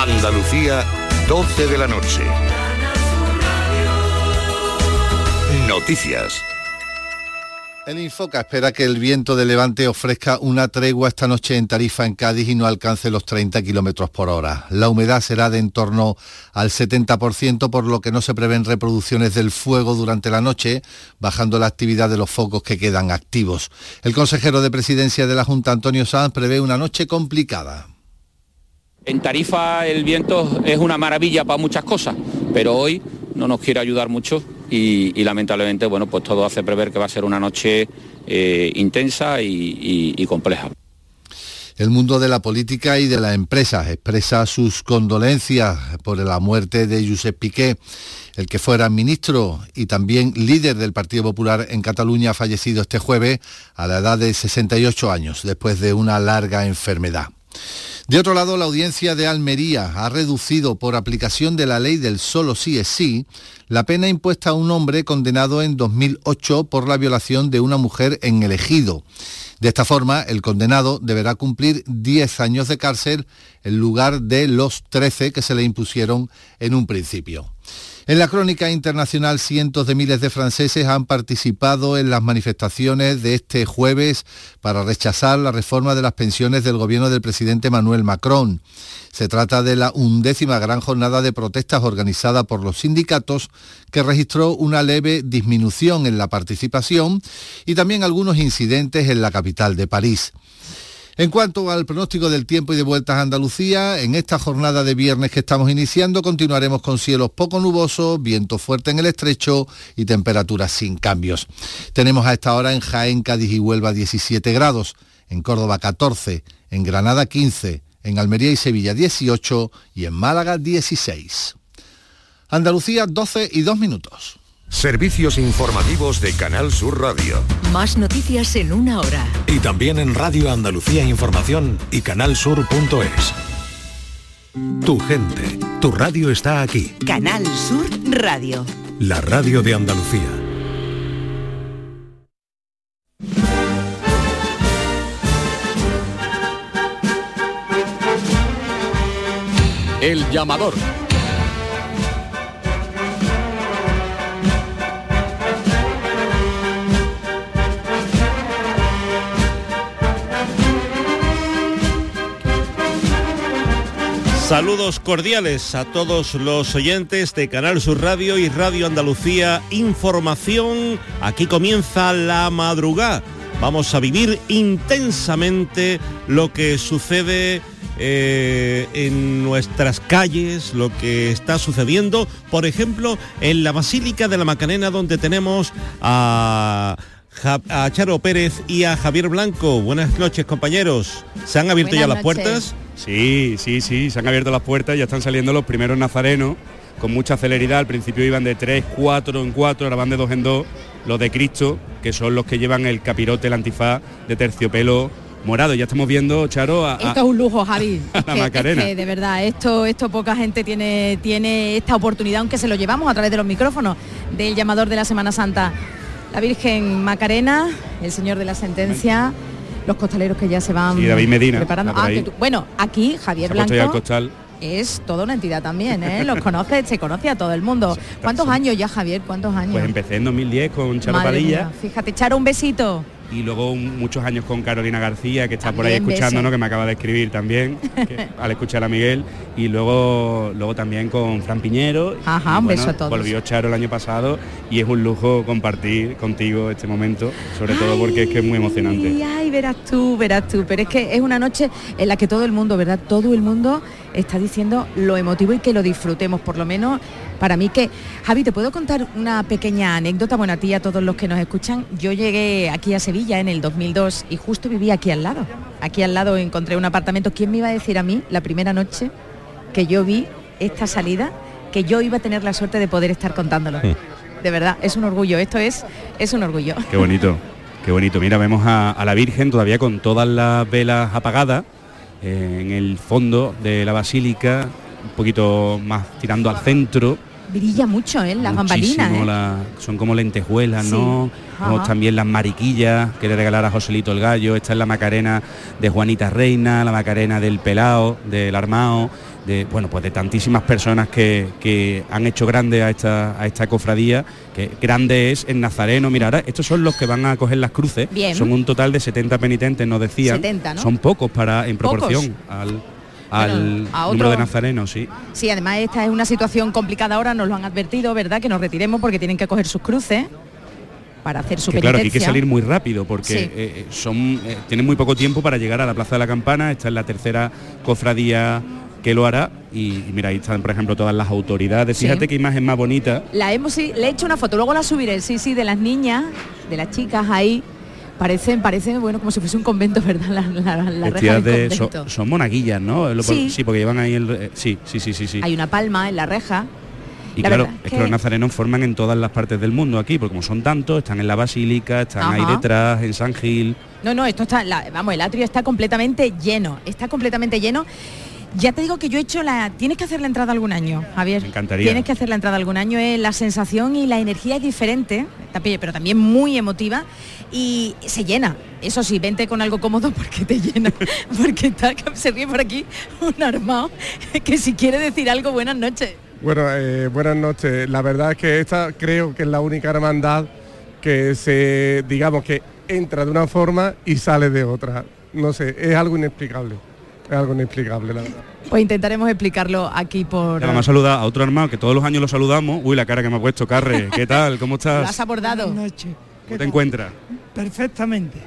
Andalucía, 12 de la noche. Noticias. El Infoca espera que el viento de levante ofrezca una tregua esta noche en Tarifa, en Cádiz, y no alcance los 30 kilómetros por hora. La humedad será de en torno al 70%, por lo que no se prevén reproducciones del fuego durante la noche, bajando la actividad de los focos que quedan activos. El consejero de presidencia de la Junta, Antonio Sanz, prevé una noche complicada. En Tarifa el viento es una maravilla para muchas cosas, pero hoy no nos quiere ayudar mucho y, lamentablemente, bueno, pues todo hace prever que va a ser una noche eh, intensa y, compleja. El mundo de la política y de la empresa expresa sus condolencias por la muerte de Josep Piqué, el que fuera ministro y también líder del Partido Popular en Cataluña, fallecido este jueves a la edad de 68 años, después de una larga enfermedad. De otro lado, la audiencia de Almería ha reducido por aplicación de la ley del solo sí es sí la pena impuesta a un hombre condenado en 2008 por la violación de una mujer en el ejido. De esta forma, el condenado deberá cumplir 10 años de cárcel en lugar de los 13 que se le impusieron en un principio. En la crónica internacional, cientos de miles de franceses han participado en las manifestaciones de este jueves para rechazar la reforma de las pensiones del gobierno del presidente Manuel Macron. Se trata de la undécima gran jornada de protestas organizada por los sindicatos que registró una leve disminución en la participación y también algunos incidentes en la capital de París. En cuanto al pronóstico del tiempo y de vueltas a Andalucía, en esta jornada de viernes que estamos iniciando continuaremos con cielos poco nubosos, viento fuerte en el estrecho y temperaturas sin cambios. Tenemos a esta hora en Jaén, Cádiz y Huelva 17 grados, en Córdoba 14, en Granada 15, en Almería y Sevilla 18 y en Málaga 16. Andalucía 12 y 2 minutos. Servicios informativos de Canal Sur Radio. Más noticias en una hora. Y también en Radio Andalucía Información y canalsur.es. Tu gente, tu radio está aquí. Canal Sur Radio. La radio de Andalucía. El llamador Saludos cordiales a todos los oyentes de Canal Sur Radio y Radio Andalucía Información. Aquí comienza la madrugada. Vamos a vivir intensamente lo que sucede eh, en nuestras calles, lo que está sucediendo, por ejemplo, en la Basílica de la Macarena, donde tenemos a a Charo Pérez y a Javier Blanco. Buenas noches, compañeros. ¿Se han abierto ya las puertas? Sí, sí, sí, se han abierto las puertas, ya están saliendo los primeros nazarenos con mucha celeridad. Al principio iban de 3, 4 en 4, ahora van de 2 en 2. Los de Cristo, que son los que llevan el capirote, el antifaz de terciopelo morado. Ya estamos viendo, Charo, a, Esto es un lujo, Javi. la Macarena. de verdad, esto, esto poca gente tiene, tiene esta oportunidad, aunque se lo llevamos a través de los micrófonos del llamador de la Semana Santa. La Virgen Macarena, el Señor de la Sentencia los costaleros que ya se van preparando. Ah, bueno, aquí Javier Blanco es toda una entidad también, ¿eh? Los conoce, se conoce a todo el mundo. ¿Cuántos años ya, Javier? ¿Cuántos años? Pues empecé en 2010 con Charo Padilla. fíjate, Charo, un besito y luego muchos años con Carolina García, que está por ahí escuchando, ¿no? que me acaba de escribir también, al escuchar a Miguel, y luego, luego también con Fran Piñero. Ajá, un beso a todos. Volvió Charo el año pasado y es un lujo compartir contigo este momento, sobre todo porque es que es muy emocionante. Ay, verás tú, verás tú, pero es que es una noche en la que todo el mundo, ¿verdad? Todo el mundo está diciendo lo emotivo y que lo disfrutemos, por lo menos para mí que... Javi, ¿te puedo contar una pequeña anécdota? Bueno, a ti y a todos los que nos escuchan. Yo llegué aquí a Sevilla en el 2002 y justo vivía aquí al lado. Aquí al lado encontré un apartamento. ¿Quién me iba a decir a mí la primera noche que yo vi esta salida, que yo iba a tener la suerte de poder estar contándolo? De verdad, es un orgullo. Esto es, es un orgullo. Qué bonito. Qué bonito. Mira, vemos a, la Virgen todavía con todas las velas apagadas eh, en el fondo de la basílica, un poquito más tirando al centro brilla mucho, ¿eh? Las bambalinas. ¿eh? la- son como lentejuelas, Sí. ¿no? También las mariquillas que le regalara a Joselito el Gallo. Esta es la Macarena de Juanita Reina, la Macarena del Pelao, del Armao, de bueno, pues de tantísimas personas que, que han hecho grande a esta, a esta cofradía, que grande es en Nazareno. Mira, ahora estos son los que van a coger las cruces. Bien. Son un total de 70 penitentes, nos decían. 70, ¿no? Son pocos para en Pocos. proporción al, al a número de nazarenos, sí. Sí, además esta es una situación complicada ahora, nos lo han advertido, ¿verdad? Que nos retiremos porque tienen que coger sus cruces para hacer su que claro, aquí hay que salir muy rápido porque Sí. eh, eh, son eh, tienen muy poco tiempo para llegar a la Plaza de la Campana. Esta es la tercera cofradía que lo hará y, y mira, ahí están, por ejemplo, todas las autoridades. Sí. Fíjate qué imagen más bonita. La hemos, sí, le he hecho una foto, luego la subiré, sí, sí, de las niñas, de las chicas ahí. Parecen, parecen, bueno, como si fuese un convento, ¿verdad? La, la, la reja vestidas del de, son, convento. son monaguillas, ¿no? Lo- Sí. sí, porque llevan ahí el... eh, sí, sí, sí, sí, sí. Hay una palma en la reja. Y la claro, es que- que los nazarenos forman en todas las partes del mundo aquí, porque como son tantos, están en la basílica, están ahí detrás, en San Gil. No, no, esto está, la- vamos, el atrio está completamente lleno, está completamente lleno. Ya te digo que yo he hecho la... Tienes que hacer la entrada algún año, Javier. Me encantaría. Tienes que hacer la entrada algún año. eh, La sensación y la energía es diferente, pero también muy emotiva y se llena. Eso sí, vente con algo cómodo porque te llena. Porque está, se ríe por aquí un armado que si quiere decir algo, buenas noches. Bueno, eh, buenas noches. La verdad es que esta creo que es la única hermandad que se, digamos que entra de una forma y sale de otra. No sé, es algo inexplicable. Es algo inexplicable, la verdad. Pues intentaremos explicarlo aquí por... Ya, vamos a saludar a otro armado que todos los años lo saludamos. Uy, la cara que me ha puesto, Carre. ¿Qué tal? ¿Cómo Lo estás? has abordado. Buenas noches. ¿Qué ¿Cómo te tal? encuentras? Perfectamente.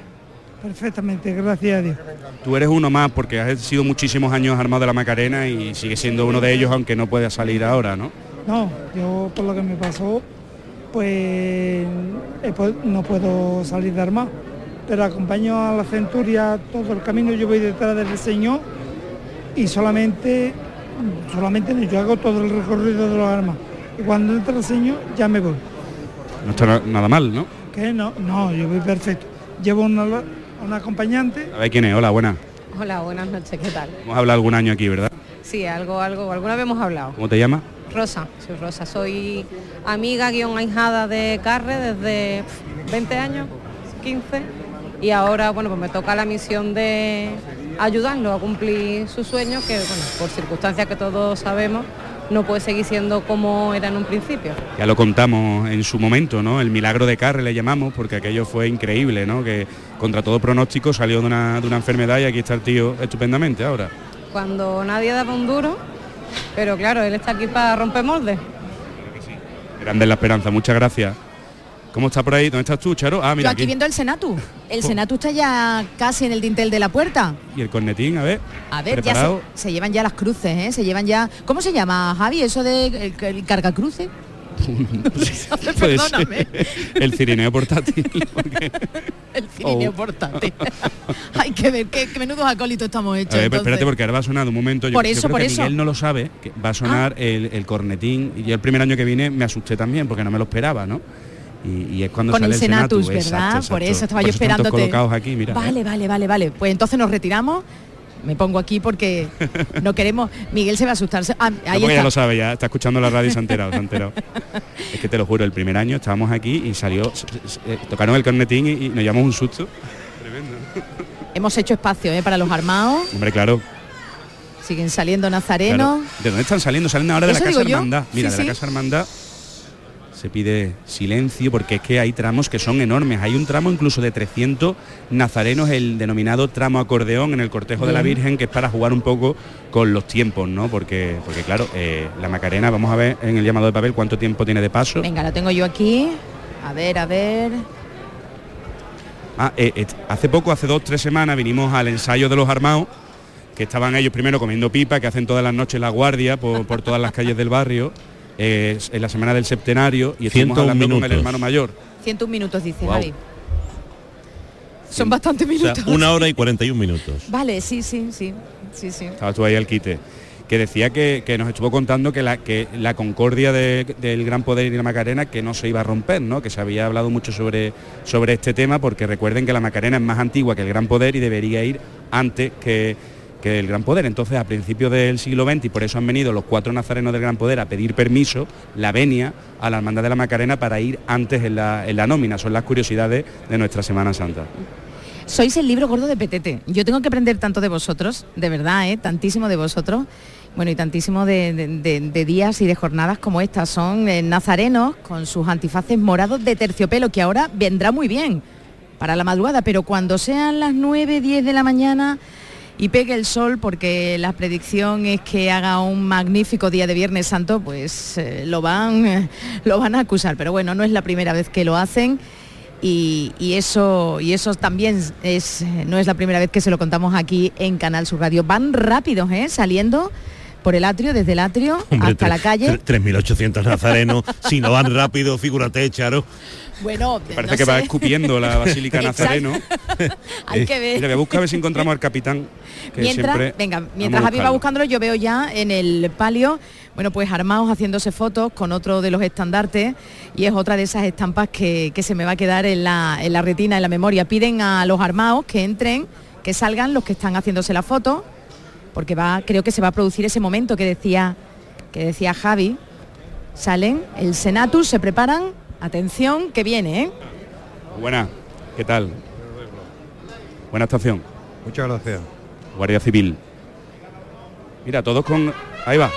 Perfectamente, gracias a Dios. Tú eres uno más porque has sido muchísimos años armado de la Macarena y sigue siendo uno de ellos aunque no pueda salir ahora, ¿no? No, yo por lo que me pasó, pues he po- no puedo salir de armado, pero acompaño a la centuria todo el camino, yo voy detrás del Señor y solamente, solamente yo hago todo el recorrido de los armas. Y cuando entra el Señor ya me voy. No está na- nada mal, ¿no? Que no, no, yo voy perfecto. Llevo una, una acompañante A ver quién es. Hola, buena. Hola, buenas noches, ¿qué tal? Hemos hablado algún año aquí, ¿verdad? Sí, algo, algo, alguna vez hemos hablado. ¿Cómo te llamas? Rosa, soy Rosa, soy amiga guion ahijada de Carre desde pf, 20 años, 15, y ahora, bueno, pues me toca la misión de ayudarlo a cumplir su sueño, que, bueno, por circunstancias que todos sabemos, no puede seguir siendo como era en un principio. Ya lo contamos en su momento, ¿no? El milagro de Carre le llamamos porque aquello fue increíble, ¿no? Que contra todo pronóstico salió de una, de una enfermedad y aquí está el tío estupendamente ahora. Cuando nadie daba un duro, pero claro, él está aquí para romper moldes. Grande la esperanza, muchas gracias. ¿Cómo está por ahí? ¿Dónde estás tú, Charo? Ah, Yo mira aquí aquí. viendo el Senatu. El Oh. Senatu está ya casi en el dintel de la puerta. Y el cornetín, a ver. A ver, ya se, se llevan ya las cruces, ¿eh? Se llevan ya... ¿Cómo se llama, Javi? Eso de el, el cargacruces. Puede Perdóname. El cirineo portátil. porque- El cirineo Oh. portátil. Hay que ver qué, qué menudos acólitos estamos hechos. A ver, entonces. espérate porque ahora va a sonar un momento. Yo, Por yo eso, creo por que eso. Ah. Miguel no lo sabe, que va a sonar el, el cornetín. Y yo el primer año que vine me asusté también porque no me lo esperaba, ¿no? Y, y es cuando Con sale el Senatus, Senatu, ¿verdad? exacto, Por eso estaba Por yo todos esperándote. colocados aquí, mira. Vale, ¿eh? vale, vale, vale. Pues entonces nos retiramos. Me pongo aquí porque no queremos. Miguel se va a asustar. Ah, No, ahí ya está. lo sabe, ya está escuchando la radio y se ha enterado, se ha enterado. Es que te lo juro, el primer año estábamos aquí y salió, eh, tocaron el cornetín y, y nos llamamos un susto. Hemos hecho espacio ¿eh? para los armados. Hombre, claro, Siguen saliendo nazarenos. claro. ¿De dónde están saliendo? Salen ahora de la Eso Casa yo. Hermandad. Mira, Sí, de sí. la Casa Hermandad se pide silencio porque es que hay tramos que son enormes. Hay un tramo incluso de 300 nazarenos, el denominado tramo acordeón en el cortejo de la. Virgen, que es para jugar un poco con los tiempos, ¿no? Porque, porque claro, eh, la Macarena, vamos a ver en el llamado de papel cuánto tiempo tiene de paso. Venga, la tengo yo aquí. A ver, a ver. Ah, eh, eh, hace poco, hace dos, tres semanas, vinimos al ensayo de los armados, que estaban ellos primero comiendo pipa, que hacen todas las noches la guardia por, por todas las calles del barrio, eh, en la semana del septenario, y estuvimos 101 hablando con el minutos. hermano mayor. 101 minutos, dice. Javi. Son bastantes O sea, minutos. una hora y 41 minutos. Vale, sí, sí, sí. Sí, sí. Estabas tú ahí al quite. Que decía que, que nos estuvo contando que la, que la concordia de- del Gran Poder y la Macarena que no se iba a romper, ¿no? Que se había hablado mucho sobre, sobre este tema, porque recuerden que la Macarena es más antigua que el Gran Poder y debería ir antes que, que el Gran Poder. Entonces, a principios del siglo XX, y por eso han venido los cuatro nazarenos del Gran Poder a pedir permiso, la venia a la Hermandad de la Macarena para ir antes en la, en la nómina. Son las curiosidades de nuestra Semana Santa. Sois el libro gordo de Petete. Yo tengo que aprender tanto de vosotros, de verdad, ¿eh? tantísimo de vosotros. Bueno, y tantísimo de, de- días y de jornadas como estas. Son eh, nazarenos con sus antifaces morados de terciopelo, que ahora vendrá muy bien para la madrugada, pero cuando sean las 9, 10 de la mañana y pegue el sol, porque la predicción es que haga un magnífico día de Viernes Santo, pues eh, lo, van, lo van a acusar. Pero bueno, no es la primera vez que lo hacen. Y, y eso y eso también es no es la primera vez que se lo contamos aquí en Canal Sur Radio. Van rápidos, ¿eh? saliendo por el atrio, desde el atrio Hombre, hasta la calle. tre- 3.800 nazarenos, si no van rápido, figúrate, Charo. Bueno, Parece no que va escupiendo la Basílica. Nazareno. Hay que ver. Mira, voy a buscar a ver si encontramos al capitán. Que Mientras, siempre venga, mientras Javi va buscándolo, yo veo ya en el palio, bueno, pues armados haciéndose fotos con otro de los estandartes y es otra de esas estampas que, que se me va a quedar en la, en la retina, en la memoria. Piden a los armados que entren, que salgan los que están haciéndose la foto, porque va, creo que se va a producir ese momento que decía, que decía Javi. Salen, el Senatus, se preparan, atención, que viene, ¿eh? Buena, ¿qué tal? Buena estación. Muchas gracias. Guardia Civil. Mira, todos con... Ahí va.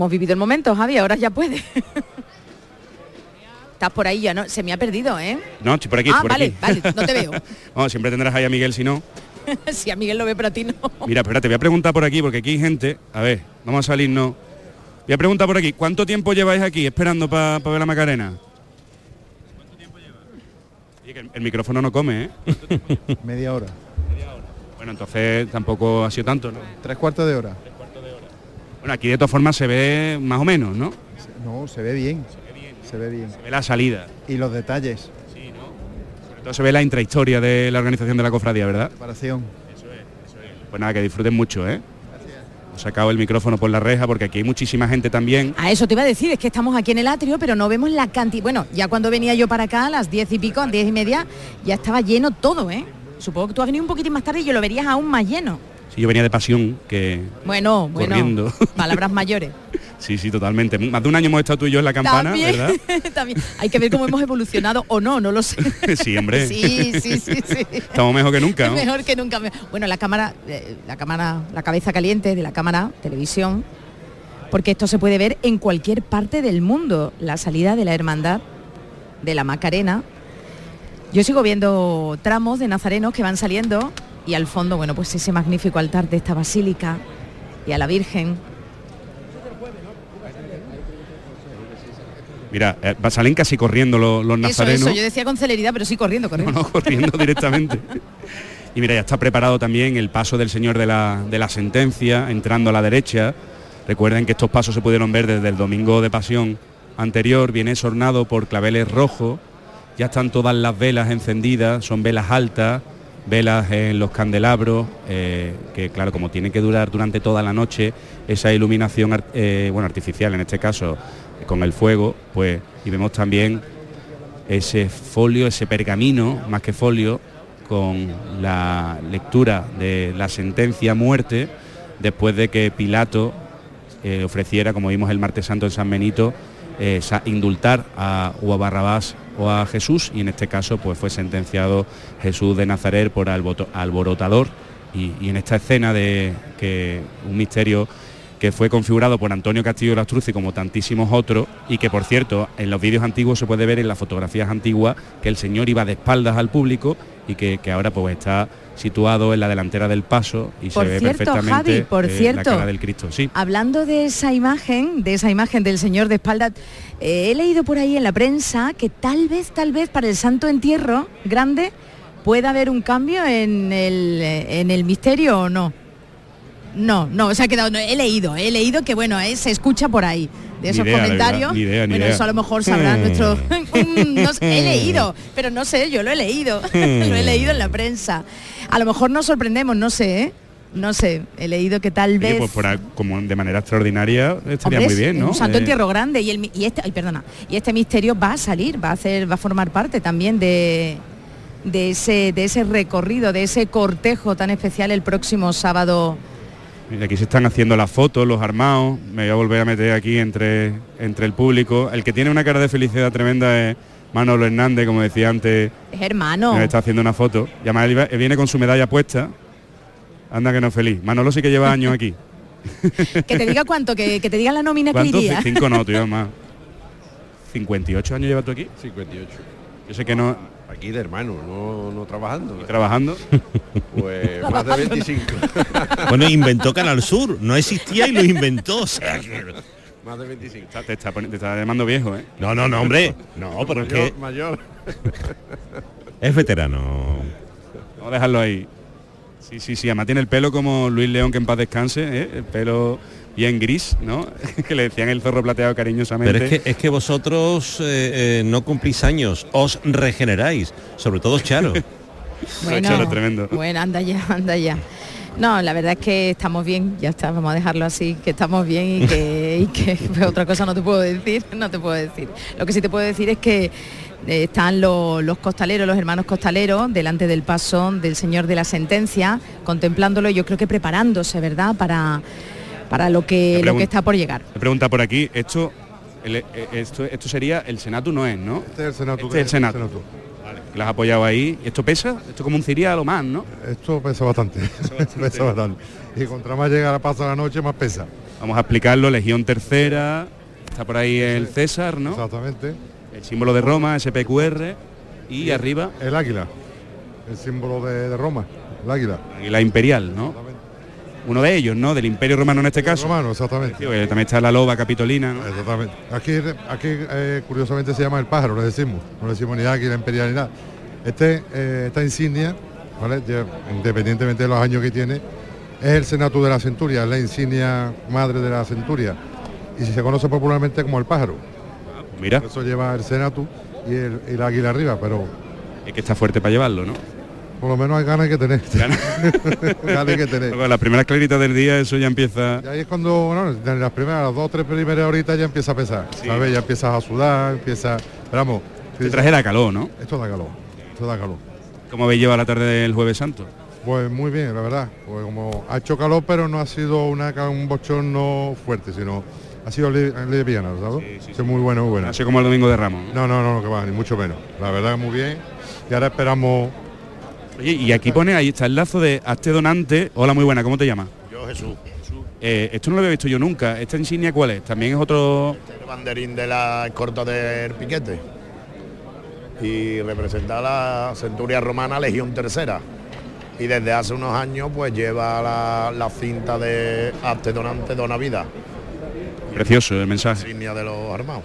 Hemos vivido el momento, Javi, ahora ya puede. Estás por ahí ya, ¿no? Se me ha perdido, ¿eh? No, estoy por aquí, ah, estoy por vale, aquí. vale, no te veo. Vamos, siempre tendrás ahí a Miguel si no. si a Miguel lo ve, pero a ti no. Mira, espérate, voy a preguntar por aquí porque aquí hay gente. A ver, vamos a salirnos. Voy a preguntar por aquí. ¿Cuánto tiempo lleváis aquí esperando para ver la Macarena? Oye, que el, el micrófono no come, ¿eh? Media hora. Bueno, entonces tampoco ha sido tanto, ¿no? Tres cuartos de hora. Bueno, aquí de todas formas se ve más o menos, ¿no? No, se ve bien. Se ve bien. Se ve la salida. Y los detalles. Sobre todo se ve la intrahistoria de la organización de la cofradía, ¿verdad? Preparación. Pues nada, que disfruten mucho, ¿eh? Sacado el micrófono por la reja porque aquí hay muchísima gente también. A eso te iba a decir, es que estamos aquí en el atrio, pero no vemos la cantidad. Bueno, ya cuando venía yo para acá, a las diez y pico, a las diez y media, ya estaba lleno todo, ¿eh? Supongo que tú has venido un poquitín más tarde y yo lo verías aún más lleno. Sí, yo venía de pasión, que Bueno, bueno, corriendo. palabras mayores. Sí, sí, totalmente. Más de un año hemos estado tú y yo en la campana, también, ¿verdad? también. Hay que ver cómo hemos evolucionado o no, no lo sé. sí, hombre. Sí, sí, sí, sí. Estamos mejor que nunca, ¿no? Mejor que nunca. Bueno, la cámara, eh, la cámara, la cabeza caliente de la cámara, televisión, porque esto se puede ver en cualquier parte del mundo, la salida de la hermandad de la Macarena. Yo sigo viendo tramos de nazarenos que van saliendo y al fondo, bueno, pues ese magnífico altar de esta basílica y a la Virgen. Mira, eh, salen casi corriendo los, los nazarenos. eso, yo decía con celeridad, pero sí corriendo, corriendo. No, corriendo directamente. Y mira, ya está preparado también el paso del señor de la, de la sentencia, entrando a la derecha. Recuerden que estos pasos se pudieron ver desde el domingo de pasión anterior, viene sornado por claveles rojos, ya están todas las velas encendidas, son velas altas, velas en los candelabros, eh, que claro, como tiene que durar durante toda la noche, esa iluminación eh, bueno, artificial en este caso, con el fuego, pues, y vemos también ese folio, ese pergamino, más que folio, con la lectura de la sentencia muerte, después de que Pilato eh, ofreciera, como vimos el martes santo en San Benito, eh, indultar a, o Barrabás o a Jesús, y en este caso pues fue sentenciado Jesús de Nazaret por alborotador, y, y en esta escena de que un misterio que fue configurado por Antonio Castillo Lastruzzi como tantísimos otros y que por cierto en los vídeos antiguos se puede ver en las fotografías antiguas que el señor iba de espaldas al público y que, que ahora pues está situado en la delantera del paso y Por se ve cierto, perfectamente Javi, por eh, la cierto. cara del Cristo. Sí, Hablando de esa imagen, de esa imagen del señor de espalda, eh, he leído por ahí en la prensa que tal vez, tal vez para el santo entierro grande ¿puede haber un cambio en el, en el misterio o no? No, no, se ha quedado, no, he leído, he leído que bueno, eh, se escucha por ahí de esos idea, comentarios. verdad, ni idea, ni bueno, idea. eso a lo mejor sabrá nuestro. No he leído, pero no sé, yo lo he leído. lo he leído en la prensa. A lo mejor nos sorprendemos, no sé, ¿eh? No sé, he leído que tal Oye, vez. pues por como de manera extraordinaria estaría Hombre, muy bien, ¿no? Un santo Eh, entierro grande y el y este, ay, perdona, y este misterio va a salir, va a hacer, va a formar parte también de de ese de ese recorrido, de ese cortejo tan especial el próximo sábado. Mira, aquí se están haciendo las fotos, los armados. Me voy a volver a meter aquí entre, entre el público. El que tiene una cara de felicidad tremenda es Manolo Hernández, como decía antes, Es hermano. está haciendo una foto. Y además él viene con su medalla puesta. Anda que no es feliz. Manolo sí que lleva años aquí. Que te diga cuánto, que, que te diga la nómina que. Cinco no, llevas más. ¿58 años llevas tú aquí? 58. Yo sé que no... Aquí de hermano, no, no trabajando. ¿Trabajando? Pues más de 25. Bueno, inventó Canal Sur, no existía y lo inventó. o sea que- más de 25. Está- te, está, te está llamando viejo, ¿eh? No, no, no, hombre. No, pero es que Mayor. es veterano. Vamos a dejarlo ahí. Sí, sí, sí, además tiene el pelo como Luis León, que en paz descanse, ¿eh? el pelo bien gris, ¿no? que le decían el zorro plateado cariñosamente. Pero es que, es que vosotros eh, eh, no cumplís años, os regeneráis, sobre todo Charo. Charo, tremendo. Bueno, anda ya, anda ya. No, la verdad es que estamos bien, ya está, vamos a dejarlo así, que estamos bien y que, y que pues, otra cosa no te puedo decir, no te puedo decir. Lo que sí te puedo decir es que están lo- los costaleros, los hermanos costaleros, delante del paso del Señor de la Sentencia, contemplándolo y yo creo que preparándose, ¿verdad?, para, para lo, que, lo que está por llegar. Me pregunta por aquí, esto, el- eh, esto, esto sería el Senato no es, ¿no? Este es el Senato. Este es el Senato. Vale, que lo has apoyado ahí. ¿Esto pesa? Esto es como un cirial o más, ¿no? Esto pesa bastante. pesa bastante. Y contra más llega la paso de la noche, más pesa. Vamos a explicarlo, Legión Tercera, está por ahí el César, ¿no? Exactamente. El símbolo de Roma, SPQR, y arriba El águila. El símbolo de, de Roma. El águila. la imperial, ¿no? Uno de ellos, ¿no? Del Imperio Romano en este caso. Romano, exactamente. Sí, también está la loba capitolina, ¿no? Exactamente. Aquí, aquí eh, curiosamente se llama el pájaro, le decimos. No le decimos ni águila imperial ni nada. Este, eh, esta insignia, ¿vale? Independientemente de los años que tiene, es el senato de la centuria, es la insignia madre de la centuria. Y se conoce popularmente como el pájaro. Mira. Por eso lleva el senato y el, el águila arriba, pero Es que está fuerte para llevarlo, ¿no? por lo menos hay ganas que tener. ganas hay que tener. Con las primeras claritas del día eso ya empieza... Y ahí es cuando, bueno, en las primeras, las dos o tres primeras horitas ya empieza a pesar, ¿sabes? Ya empiezas a sudar, empieza... Pero vamos... Este traje da calor, ¿no? Esto da calor, esto da calor. ¿Cómo habéis llevado la tarde del Jueves Santo? Pues muy bien, la verdad. Pues como ha hecho calor, pero no ha sido una, un bochorno fuerte, sino ha sido li- liviana, ¿sabes? Sí, muy bueno, muy bueno. Sido como el Domingo de Ramos. No, no, no, que va, ni mucho menos. La verdad muy bien. Y ahora esperamos... Oye, y aquí pone, ahí está el lazo de Hazte Donante. Hola, muy buena, ¿cómo te llamas? Yo Jesús, Eh, esto no lo había visto yo nunca. ¿Esta insignia cuál es? También es otro... el banderín de la escorta del piquete y representa a la centuria romana Legión Tercera. Y desde hace unos años pues lleva la, la cinta de Hazte Donante Dona Vida, Precioso el mensaje. insignia de los armados.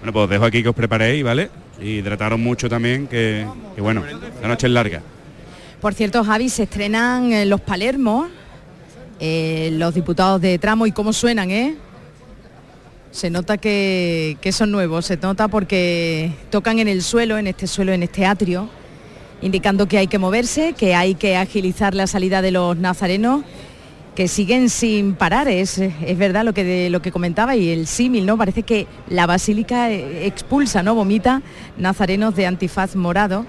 Bueno, pues dejo aquí que os preparéis, ¿vale? Y hidrataros mucho también, que, que bueno, la noche es larga. Por cierto, Javi, se estrenan eh, los Palermos, eh, los diputados de tramo y cómo suenan, ¿eh? Se nota que, que son nuevos, se nota porque tocan en el suelo, en este suelo, en este atrio, indicando que hay que moverse, que hay que agilizar la salida de los nazarenos, que siguen sin parar. Es, es verdad lo que, lo que comentaba y el símil, ¿no? Parece que la basílica eh, expulsa, ¿no? Vomita nazarenos de antifaz morado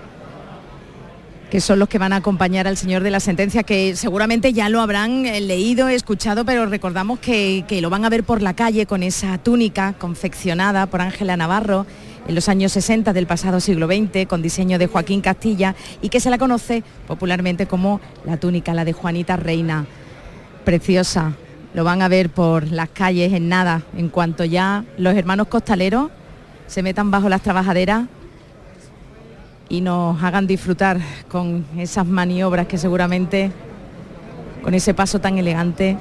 que son los que van a acompañar al señor de la sentencia, que seguramente ya lo habrán eh, leído, escuchado, pero recordamos que, que lo van a ver por la calle con esa túnica confeccionada por Ángela Navarro en los años 60 del pasado siglo XX, con diseño de Joaquín Castilla, y que se la conoce popularmente como la túnica, la de Juanita Reina. Preciosa. Lo van a ver por las calles en nada, en cuanto ya los hermanos costaleros se metan bajo las trabajaderas y nos hagan disfrutar con esas maniobras que seguramente con ese paso tan elegante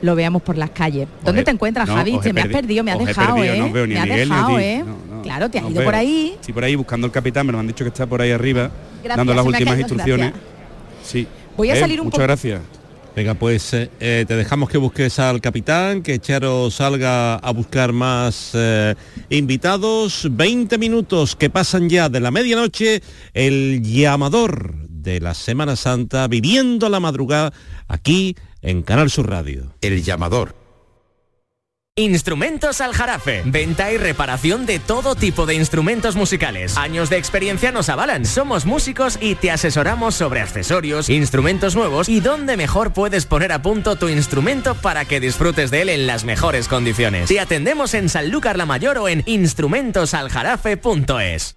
lo veamos por las calles. ¿Dónde he- te encuentras, no, Javi? Te me has perdi- perdido, me has dejado, perdido, ¿eh? no os veo ni me has Miguel dejado. ¿eh? No, claro, te has ido por ahí. Estoy por ahí buscando el capitán, me lo han dicho que está por ahí arriba. Gracias, dando las últimas caído, instrucciones. gracias. Sí. Voy a Eh, salir un Muchas gracias. Venga, pues eh, te dejamos que busques al capitán, que Charo salga a buscar más eh, invitados. 20 minutos que pasan ya de la medianoche, el llamador de la Semana Santa, viviendo la madrugada aquí en Canal Sur Radio. El llamador. Instrumentos Aljarafe. Venta y reparación de todo tipo de instrumentos musicales. Años de experiencia nos avalan. Somos músicos y te asesoramos sobre accesorios, instrumentos nuevos y dónde mejor puedes poner a punto tu instrumento para que disfrutes de él en las mejores condiciones. Te atendemos en Sanlúcar la Mayor o en instrumentosaljarafe.es.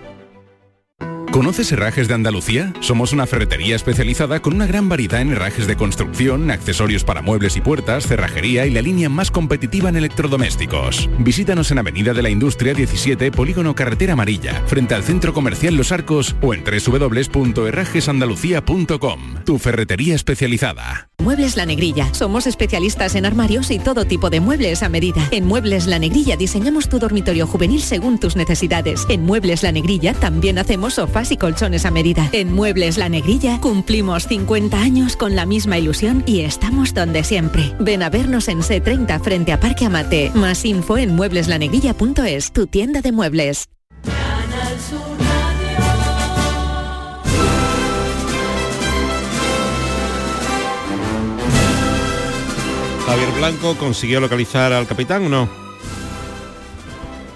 ¿Conoces Herrajes de Andalucía? Somos una ferretería especializada con una gran variedad en herrajes de construcción, accesorios para muebles y puertas, cerrajería y la línea más competitiva en electrodomésticos. Visítanos en Avenida de la Industria 17, Polígono Carretera Amarilla, frente al Centro Comercial Los Arcos o en www.herrajesandalucía.com. Tu ferretería especializada. Muebles La Negrilla. Somos especialistas en armarios y todo tipo de muebles a medida. En Muebles La Negrilla diseñamos tu dormitorio juvenil según tus necesidades. En Muebles La Negrilla también hacemos sofás y colchones a medida. En Muebles La Negrilla cumplimos 50 años con la misma ilusión y estamos donde siempre. Ven a vernos en C30 frente a Parque Amate. Más info en muebleslanegrilla.es, tu tienda de muebles. Javier Blanco consiguió localizar al capitán o no?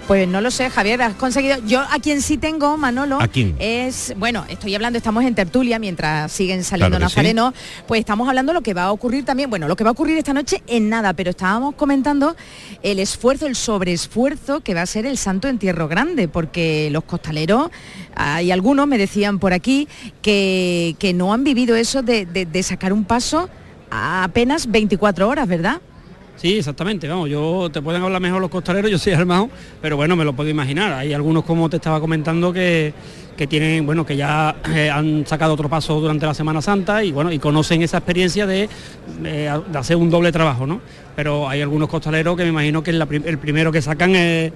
Pues no lo sé, Javier, has conseguido. Yo a quien sí tengo, Manolo, ¿A quién? es, bueno, estoy hablando, estamos en tertulia mientras siguen saliendo Claro sí. nazarenos, pues estamos hablando de lo que va a ocurrir también, bueno, lo que va a ocurrir esta noche en nada, pero estábamos comentando el esfuerzo, el sobreesfuerzo que va a ser el Santo Entierro Grande, porque los costaleros, hay algunos, me decían por aquí, que, que no han vivido eso de, de- de sacar un paso a apenas 24 horas, ¿verdad? Sí, exactamente, vamos, yo te pueden hablar mejor los costaleros, yo soy armado, pero bueno, me lo puedo imaginar. Hay algunos, como te estaba comentando, que, que tienen, bueno, que ya eh, han sacado otro paso durante la Semana Santa y bueno, y conocen esa experiencia de, de- de hacer un doble trabajo, ¿no? Pero hay algunos costaleros que me imagino que la el primero que sacan es,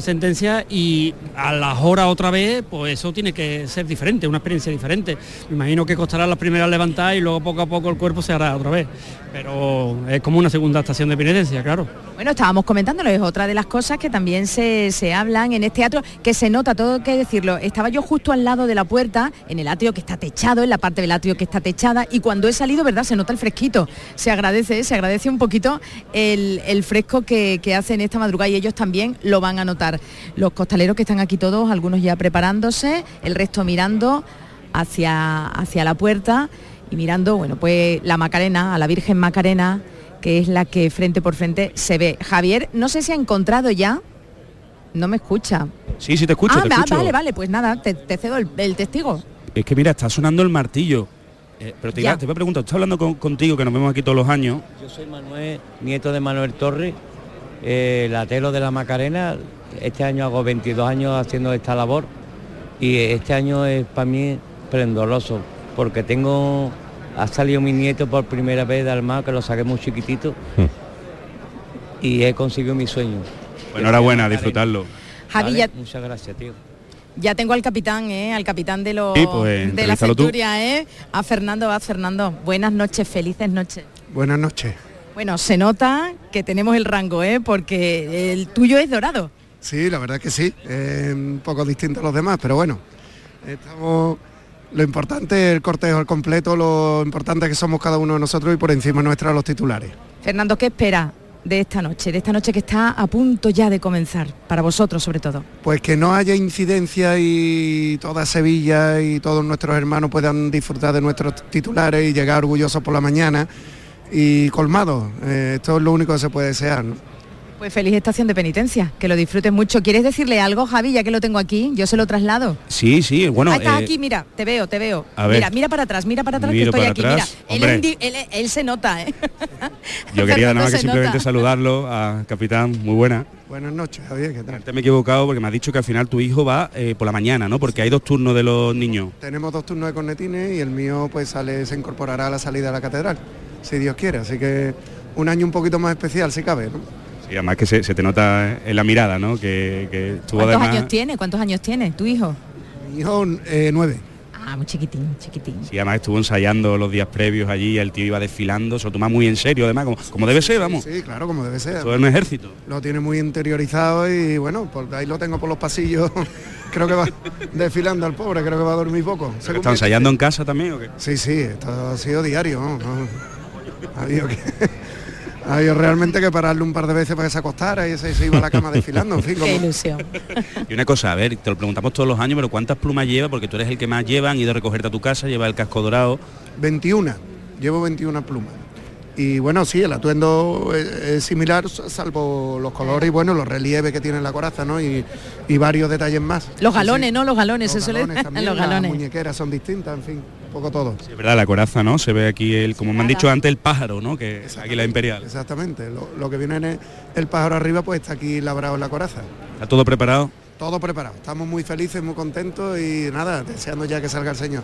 sentencia y a las horas otra vez, pues eso tiene que ser diferente, una experiencia diferente. Me imagino que costará las primeras levantar y luego poco a poco el cuerpo se hará otra vez. Pero es como una segunda estación de penitencia, claro. Bueno, estábamos comentándolo, es otra de las cosas que también se, se hablan en este teatro, que se nota, todo que decirlo. Estaba yo justo al lado de la puerta, en el atrio que está techado, en la parte del atrio que está techada, y cuando he salido, ¿verdad? Se nota el fresquito. Se agradece, se agradece un poquito el, el fresco que, que hace en esta madrugada y ellos también lo van a notar. Los costaleros que están aquí todos, algunos ya preparándose, el resto mirando hacia, hacia la puerta y mirando, bueno, pues la Macarena, a la Virgen Macarena, que es la que frente por frente se ve. Javier, no sé si ha encontrado ya, no me escucha. Sí, sí te escucho, ah, te va- escucho. vale, vale, pues nada, te, te cedo el, el testigo. Es que mira, está sonando el martillo. Eh, pero te, iba- te voy a preguntar, estoy hablando con- contigo, que nos vemos aquí todos los años. Yo soy Manuel, nieto de Manuel Torres, eh, latero de la Macarena. Este año hago 22 años haciendo esta labor y este año es para mí esplendoroso porque tengo, ha salido mi nieto por primera vez de Almagro, que lo saqué muy chiquitito y he conseguido mi sueño. Enhorabuena, a disfrutarlo. Javi, Vale, ya, Muchas gracias, tío. Ya tengo al capitán, ¿eh? al capitán de, los Sí, pues, de la centuria, ¿eh? a Fernando, a Fernando. Buenas noches, felices noches. Buenas noches. Bueno, se nota que tenemos el rango, ¿eh? porque el tuyo es dorado. Sí, la verdad que sí, es un poco distinto a los demás, pero bueno, estamos... Lo importante es el cortejo al completo, lo importante es que somos cada uno de nosotros y por encima nuestra los titulares. Fernando, ¿qué espera de esta noche, de esta noche que está a punto ya de comenzar, para vosotros sobre todo? Pues que no haya incidencia y toda Sevilla y todos nuestros hermanos puedan disfrutar de nuestros titulares y llegar orgullosos por la mañana y colmados. Eh, esto es lo único que se puede desear. Pues feliz estación de penitencia, que lo disfruten mucho. ¿Quieres decirle algo, Javi, ya que lo tengo aquí? Yo se lo traslado. Sí, sí, bueno. Ah, estás eh, aquí, mira, te veo, te veo. a ver. Mira, mira para atrás, mira para atrás Miro que estoy para aquí. atrás. Mira, él, se nota, ¿eh? Yo quería nada más que simplemente nota. saludarlo a capitán, muy buena. Buenas noches, Javier, ¿qué tal? Te me he equivocado porque me has dicho que al final tu hijo va eh, por la mañana, ¿no? Porque hay dos turnos de los niños. Tenemos dos turnos de cornetines y el mío pues sale, se incorporará a la salida de la catedral, si Dios quiere. Así que un año un poquito más especial, si cabe. ¿no? Sí, además que se, se te nota en la mirada, ¿no? Que, que estuvo ¿Cuántos además... años tiene? ¿Cuántos años tiene tu hijo? Mi hijo, eh, nueve. Ah, muy chiquitín, chiquitín. Sí, además estuvo ensayando los días previos allí, el tío iba desfilando, se lo toma muy en serio, además, como, como debe ser, vamos. Sí, claro, como debe ser. Eso es un ejército. Lo tiene muy interiorizado y bueno, por ahí lo tengo por los pasillos. creo que va desfilando al pobre, creo que va a dormir poco. ¿Pero según ¿Está ensayando en casa también o qué? Sí, sí, esto ha sido diario. ¿no? No. Ha habido que... Ha habido realmente que pararle un par de veces para que se acostara y se, se iba a la cama desfilando, en fin. Qué ilusión. Y una cosa, a ver, te lo preguntamos todos los años, pero ¿cuántas plumas lleva? Porque tú eres el que más lleva, han ido a recogerte a tu casa, lleva el casco dorado. 21, llevo 21 plumas. Y bueno, sí, el atuendo es, es similar, salvo los colores y bueno, los relieves que tiene la coraza, ¿no? Y, y varios detalles más. Los Sí, galones, sí. ¿no? Los galones, Los se suele galones también, los las galones. muñequeras son distintas, en fin, un poco todo. Es verdad, la coraza, ¿no? Se ve aquí, el, como me han dicho antes, el pájaro, ¿no? Que es aquí la imperial. Exactamente, lo, lo que viene en el, el pájaro arriba pues está aquí labrado en la coraza. ¿Está todo preparado? Todo preparado, estamos muy felices, muy contentos y nada, deseando ya que salga el Señor.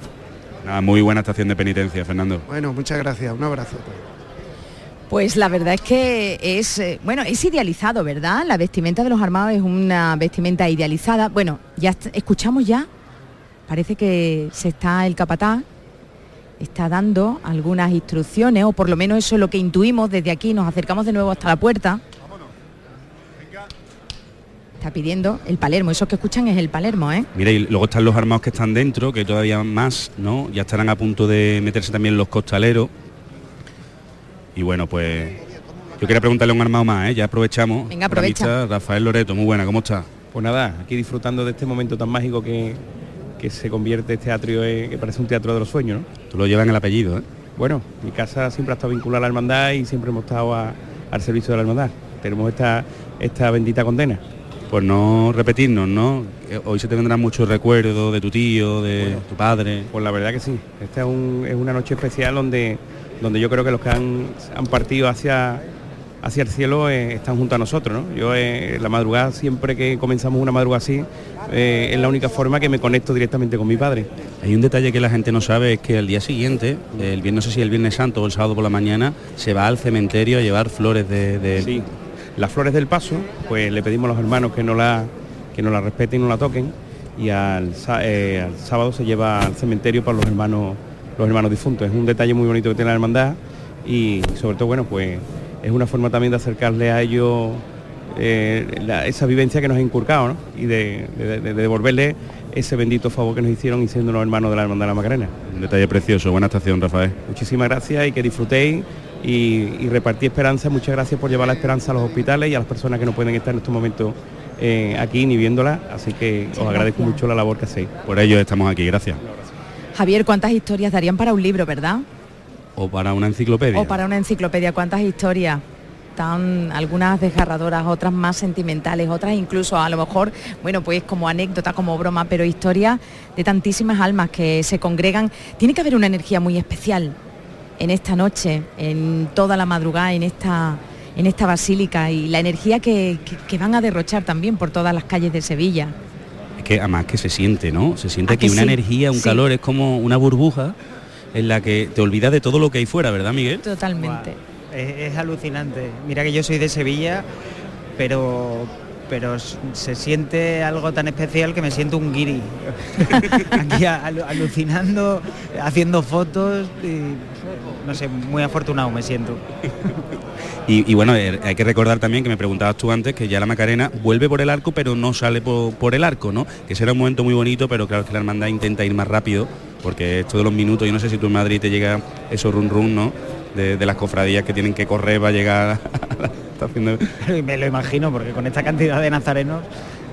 Nada, muy buena estación de penitencia, Fernando. Bueno, muchas gracias, un abrazo. Pues la verdad es que es, eh, bueno, es idealizado, ¿verdad? La vestimenta de los armados es una vestimenta idealizada. Bueno, ya escuchamos ya, parece que se está el capataz, está dando algunas instrucciones, o por lo menos eso es lo que intuimos desde aquí, nos acercamos de nuevo hasta la puerta. Está pidiendo el Palermo, eso que escuchan es el Palermo, ¿eh? Mira, y luego están los armados que están dentro, que todavía más, ¿no? Ya estarán a punto de meterse también los costaleros. Y bueno, pues yo quería preguntarle a un armado más, ¿eh? Ya aprovechamos. Venga, aprovecha. Rafael Loreto, muy buena, ¿cómo está? Pues nada, aquí disfrutando de este momento tan mágico que, que se convierte este atrio, en- que parece un teatro de los sueños, ¿no? Tú lo llevas en el apellido, ¿eh? Bueno, mi casa siempre ha estado vinculada a la hermandad y siempre hemos estado a- al servicio de la hermandad. Tenemos esta, esta bendita condena. Pues no repetirnos, ¿no? Que Hoy se te vendrán muchos recuerdos de tu tío, de tu padre. Pues la verdad que sí. Esta es, un- es una noche especial donde, donde yo creo que los que han, han partido hacia, hacia el cielo eh, están junto a nosotros. ¿no? Yo eh, la madrugada, siempre que comenzamos una madrugada así, eh, es la única forma que me conecto directamente con mi padre. Hay un detalle que la gente no sabe, es que el día siguiente, el viernes, no sé si el viernes santo o el sábado por la mañana, se va al cementerio a llevar flores de... de- Sí. Las flores del paso, pues le pedimos a los hermanos que no la, que no la respeten y no la toquen. Y al, eh, al sábado se lleva al cementerio para los hermanos, los hermanos difuntos. Es un detalle muy bonito que tiene la hermandad y sobre todo, bueno, pues es una forma también de acercarle a ellos eh, la- esa vivencia que nos ha inculcado ¿no? y de, de- de- de devolverle ese bendito favor que nos hicieron y siendo los hermanos de la Hermandad de la Macarena. Un detalle precioso, buena estación, Rafael. Muchísimas gracias y que disfrutéis y, y repartí esperanza. Muchas gracias por llevar la esperanza a los hospitales y a las personas que no pueden estar en estos momentos eh, aquí ni viéndola. Así que os agradezco mucho la labor que hacéis. Por ello estamos aquí, gracias. Javier, ¿cuántas historias darían para un libro, verdad? O para una enciclopedia. O para una enciclopedia, ¿cuántas historias? Tan, algunas desgarradoras, otras más sentimentales, otras incluso a lo mejor, bueno, pues como anécdota, como broma, pero historias de tantísimas almas que se congregan. Tiene que haber una energía muy especial en esta noche, en toda la madrugada, en esta, en esta basílica y la energía que, que- que van a derrochar también por todas las calles de Sevilla. Es que además que se siente, ¿no? Se siente ¿A aquí que una sí? energía, un Sí. calor, es como una burbuja en la que te olvidas de todo lo que hay fuera, ¿verdad, Miguel? Totalmente. Es, es alucinante. Mira que yo soy de Sevilla, pero pero se siente algo tan especial que me siento un guiri. Aquí alu- alucinando, haciendo fotos y no sé, muy afortunado me siento. Y, y bueno, eh, hay que recordar también que me preguntabas tú antes que ya la Macarena vuelve por el arco, pero no sale por, por el arco, ¿no? Que será un momento muy bonito, pero claro que la hermandad intenta ir más rápido, porque esto de los minutos, yo no sé si tú en Madrid te llega eso run run, ¿no? De, de las cofradías que tienen que correr para llegar a la estación de... Me lo imagino, porque con esta cantidad de nazarenos,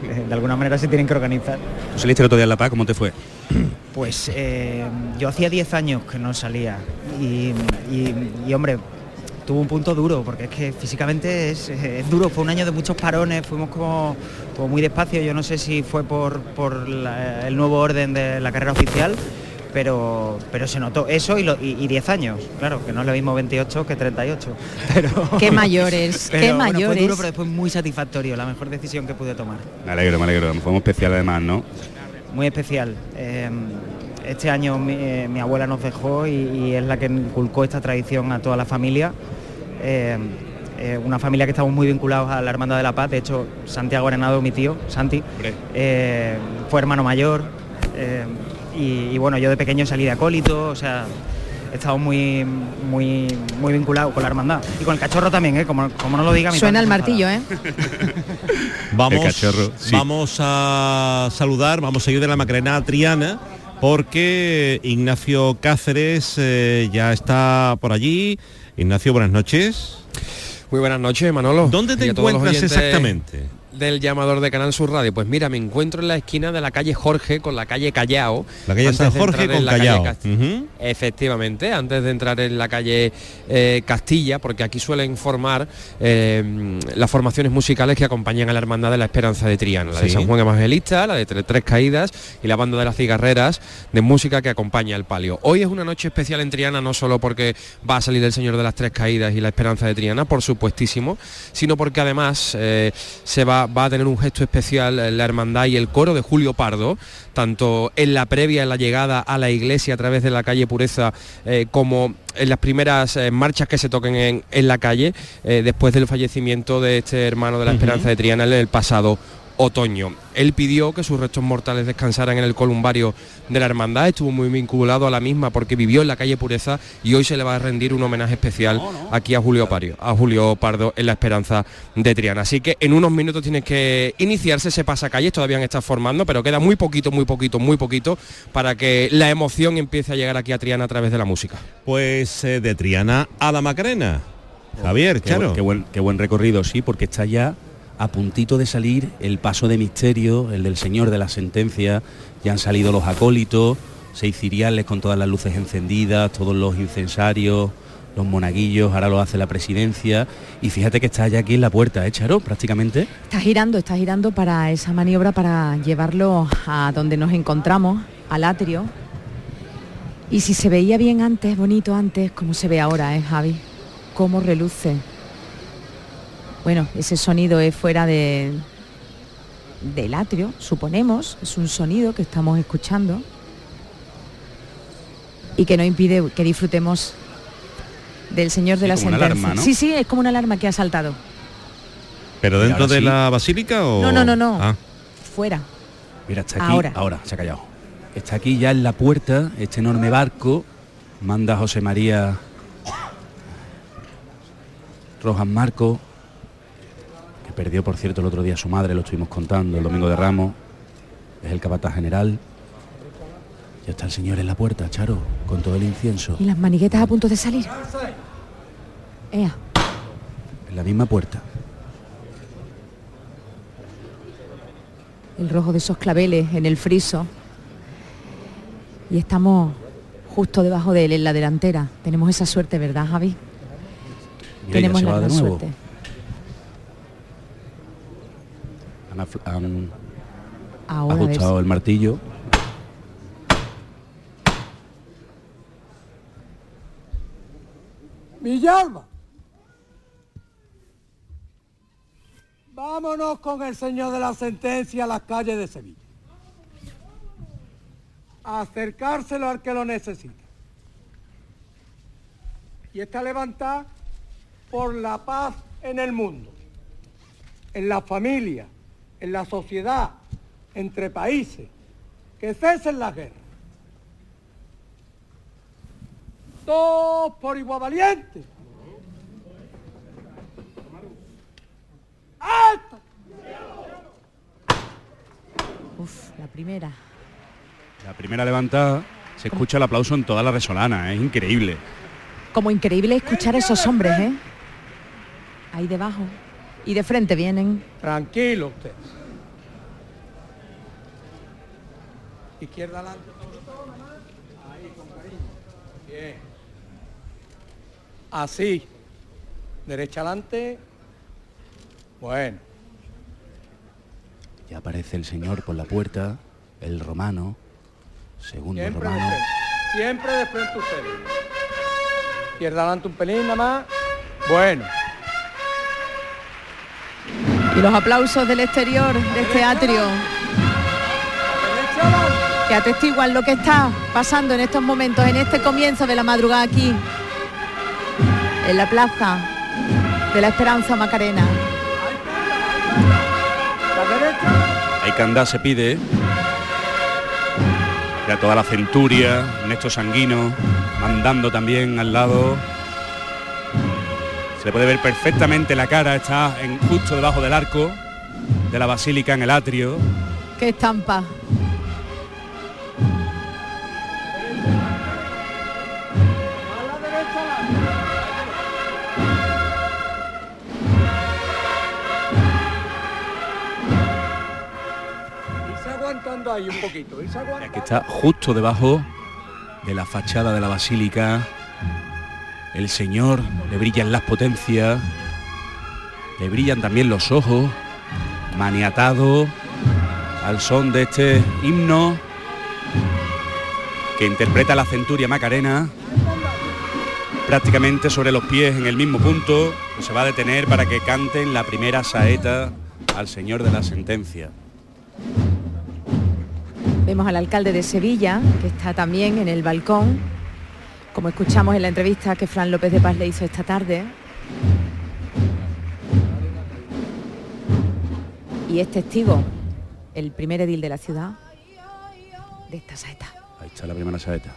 eh, de alguna manera se tienen que organizar. ¿Tú saliste el otro día en La Paz? ¿Cómo te fue? Pues eh, yo hacía 10 años que no salía y, y- y, hombre, tuvo un punto duro, porque es que físicamente es, es duro, fue un año de muchos parones, fuimos como, como muy despacio, yo no sé si fue por, por la- el nuevo orden de la carrera oficial, pero, pero se notó eso y, lo- y- y 10 años, claro, que no es lo mismo 28 que 38. Pero, Qué mayores, pero, qué bueno, Fue mayores. duro, pero después muy satisfactorio, la mejor decisión que pude tomar. Me alegro, me alegro. Fue muy especial además, ¿no? muy especial. Eh, este año mi, eh, mi abuela nos dejó y, y es la que inculcó esta tradición a toda la familia. Eh, eh, una familia que estamos muy vinculados a la Hermandad de la Paz. De hecho, Santiago Arenado, mi tío, Santi, eh, fue hermano mayor. eh, y, y bueno, yo de pequeño salí de acólito, o sea, he estado muy, muy, muy vinculado con la hermandad. Y con el cachorro también, ¿eh? como, como no lo diga mi Suena el martillo, ¿eh? Vamos, El cachorro, sí. vamos a saludar, vamos a seguir de la Macarena a Triana, porque Ignacio Cáceres eh, ya está por allí. Ignacio, buenas noches. Muy buenas noches, Manolo. ¿Dónde te encuentras exactamente? Del llamador de Canal Sur Radio. Pues mira, me encuentro en la esquina de la calle Jorge con la calle Callao. La calle San de Jorge con la calle Callao. Cast- Ujú. Efectivamente, antes de entrar en la calle eh, Castilla, porque aquí suelen formar eh, las formaciones musicales que acompañan a la Hermandad de la Esperanza de Triana, la de. San Juan Evangelista, la de Tre- Tres Caídas y la banda de las cigarreras de música que acompaña el palio. Hoy es una noche especial en Triana, no solo porque va a salir el Señor de las Tres Caídas y la Esperanza de Triana, por supuestísimo, sino porque además eh, se va, va a tener un gesto especial eh, la hermandad y el coro de Julio Pardo, tanto en la previa, en la llegada a la iglesia a través de la calle Pureza, eh, como en las primeras eh, marchas que se toquen en, en la calle, eh, después del fallecimiento de este hermano de la. Esperanza de Triana en el pasado otoño. Él pidió que sus restos mortales descansaran en el columbario de la hermandad, estuvo muy vinculado a la misma porque vivió en la calle Pureza y hoy se le va a rendir un homenaje especial aquí a Julio Pario, a Julio Pardo en la Esperanza de Triana. Así que en unos minutos tienes que iniciarse ese pasacalles, todavía está formando, pero queda muy poquito, muy poquito, muy poquito para que la emoción empiece a llegar aquí a Triana a través de la música. Pues eh, de Triana a la Macarena. Javier, Qué, bu- qué buen, qué buen recorrido, sí, porque está ya a puntito de salir el paso de misterio, el del Señor de la Sentencia, ya han salido los acólitos, seis ciriales con todas las luces encendidas, todos los incensarios, los monaguillos, ahora lo hace la presidencia, y fíjate que está ya aquí en la puerta, ¿eh, Charo? Prácticamente. Está girando, está girando para esa maniobra para llevarlo a donde nos encontramos, al atrio. Y si se veía bien antes, bonito antes, como se ve ahora, ¿eh, Javi? Cómo reluce. Bueno, ese sonido es fuera de del atrio, suponemos, es un sonido que estamos escuchando y que no impide que disfrutemos del Señor de Sí, la como una Sentencia. alarma, ¿no? Sí, sí, es como una alarma que ha saltado. ¿Pero dentro de sí. la basílica o...? No, no, no, no. Ah. Fuera. Mira, está aquí, Ahora. ahora. se ha callado. Está aquí ya en la puerta, este enorme barco, manda José María Rojas Marco, perdió, por cierto, el otro día su madre, lo estuvimos contando, el domingo de Ramos, es el capataz general. Ya está el señor en la puerta, Charo, con todo el incienso, Y las maniguetas a punto de salir. Ea. en la misma puerta. el rojo de esos claveles en el friso. Y estamos justo debajo de él en la delantera. Tenemos esa suerte, ¿verdad, Javi? Mira, Tenemos la gran suerte. Han, han Ahora, ajustado el martillo. Villalba. Vámonos con el señor de la sentencia a las calles de Sevilla. A acercárselo al que lo necesita. Y está levantada por la paz en el mundo, en la familia, en la sociedad entre países, que cesen las guerras. Todos por igual valiente. ¡Alto! Uf, la primera. La primera levantada se escucha el aplauso en toda la resolana, es increíble. Como increíble escuchar a esos hombres, ¿eh? Ahí debajo. Y de frente vienen. Tranquilo usted. Izquierda adelante. Ahí, con cariño. Bien. Así. Derecha adelante. Bueno. Ya aparece el señor por la puerta, el romano, segundo Siempre de romano. frente. Siempre de frente usted. Izquierda adelante un pelín nada más. Bueno. Y los aplausos del exterior de este atrio. Que atestiguan lo que está pasando en estos momentos, en este comienzo de la madrugada aquí, en la plaza de la Esperanza Macarena. Hay que andar, se pide. Ya toda la centuria, Néstor Sanguino, mandando también al lado. Se le puede ver perfectamente la cara, está en, justo debajo del arco de la basílica en el atrio. ¡Qué estampa! Ahí un poquito. Que está justo debajo de la fachada de la basílica. El Señor le brillan las potencias, le brillan también los ojos, maniatado al son de este himno que interpreta la centuria Macarena prácticamente sobre los pies en el mismo punto, se va a detener para que canten la primera saeta al Señor de la sentencia. Vemos al alcalde de Sevilla, que está también en el balcón, como escuchamos en la entrevista que Fran López de Paz le hizo esta tarde. Y es testigo, el primer edil de la ciudad, de esta saeta. Ahí está la primera saeta.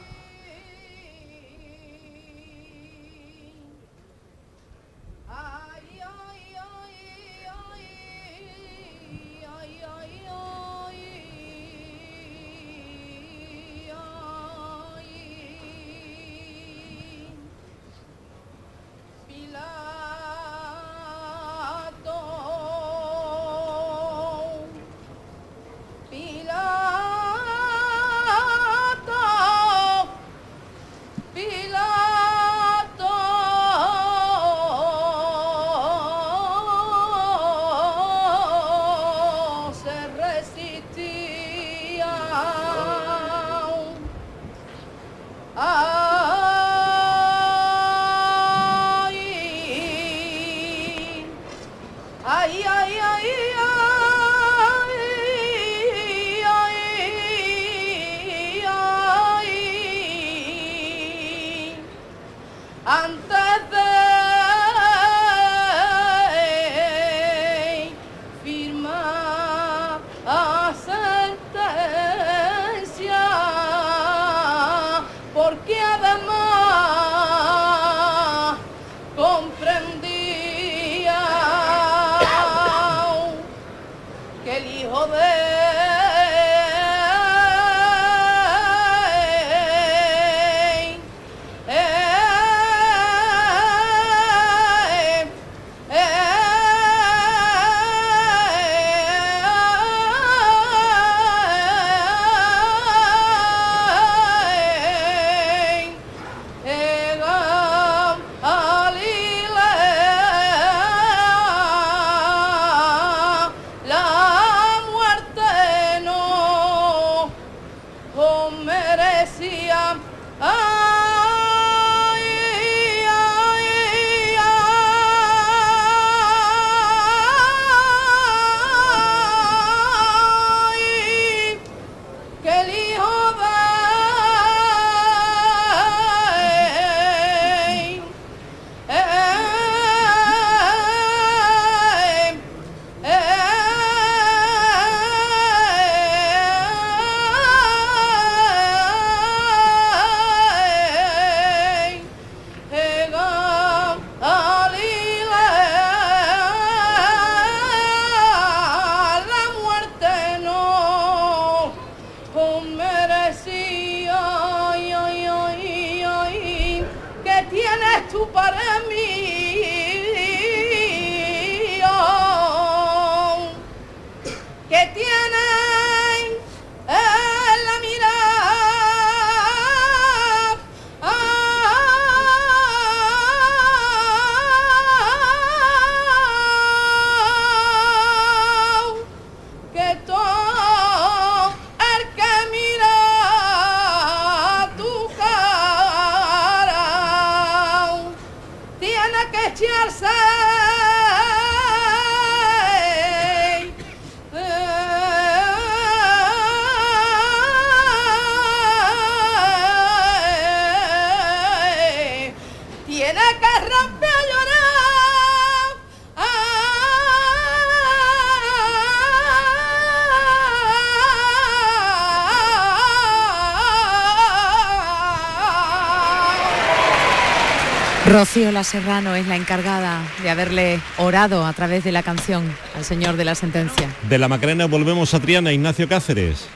Rocío La Serrano es la encargada de haberle orado a través de la canción al señor de la sentencia. De la Macarena volvemos a Triana, Ignacio Cáceres.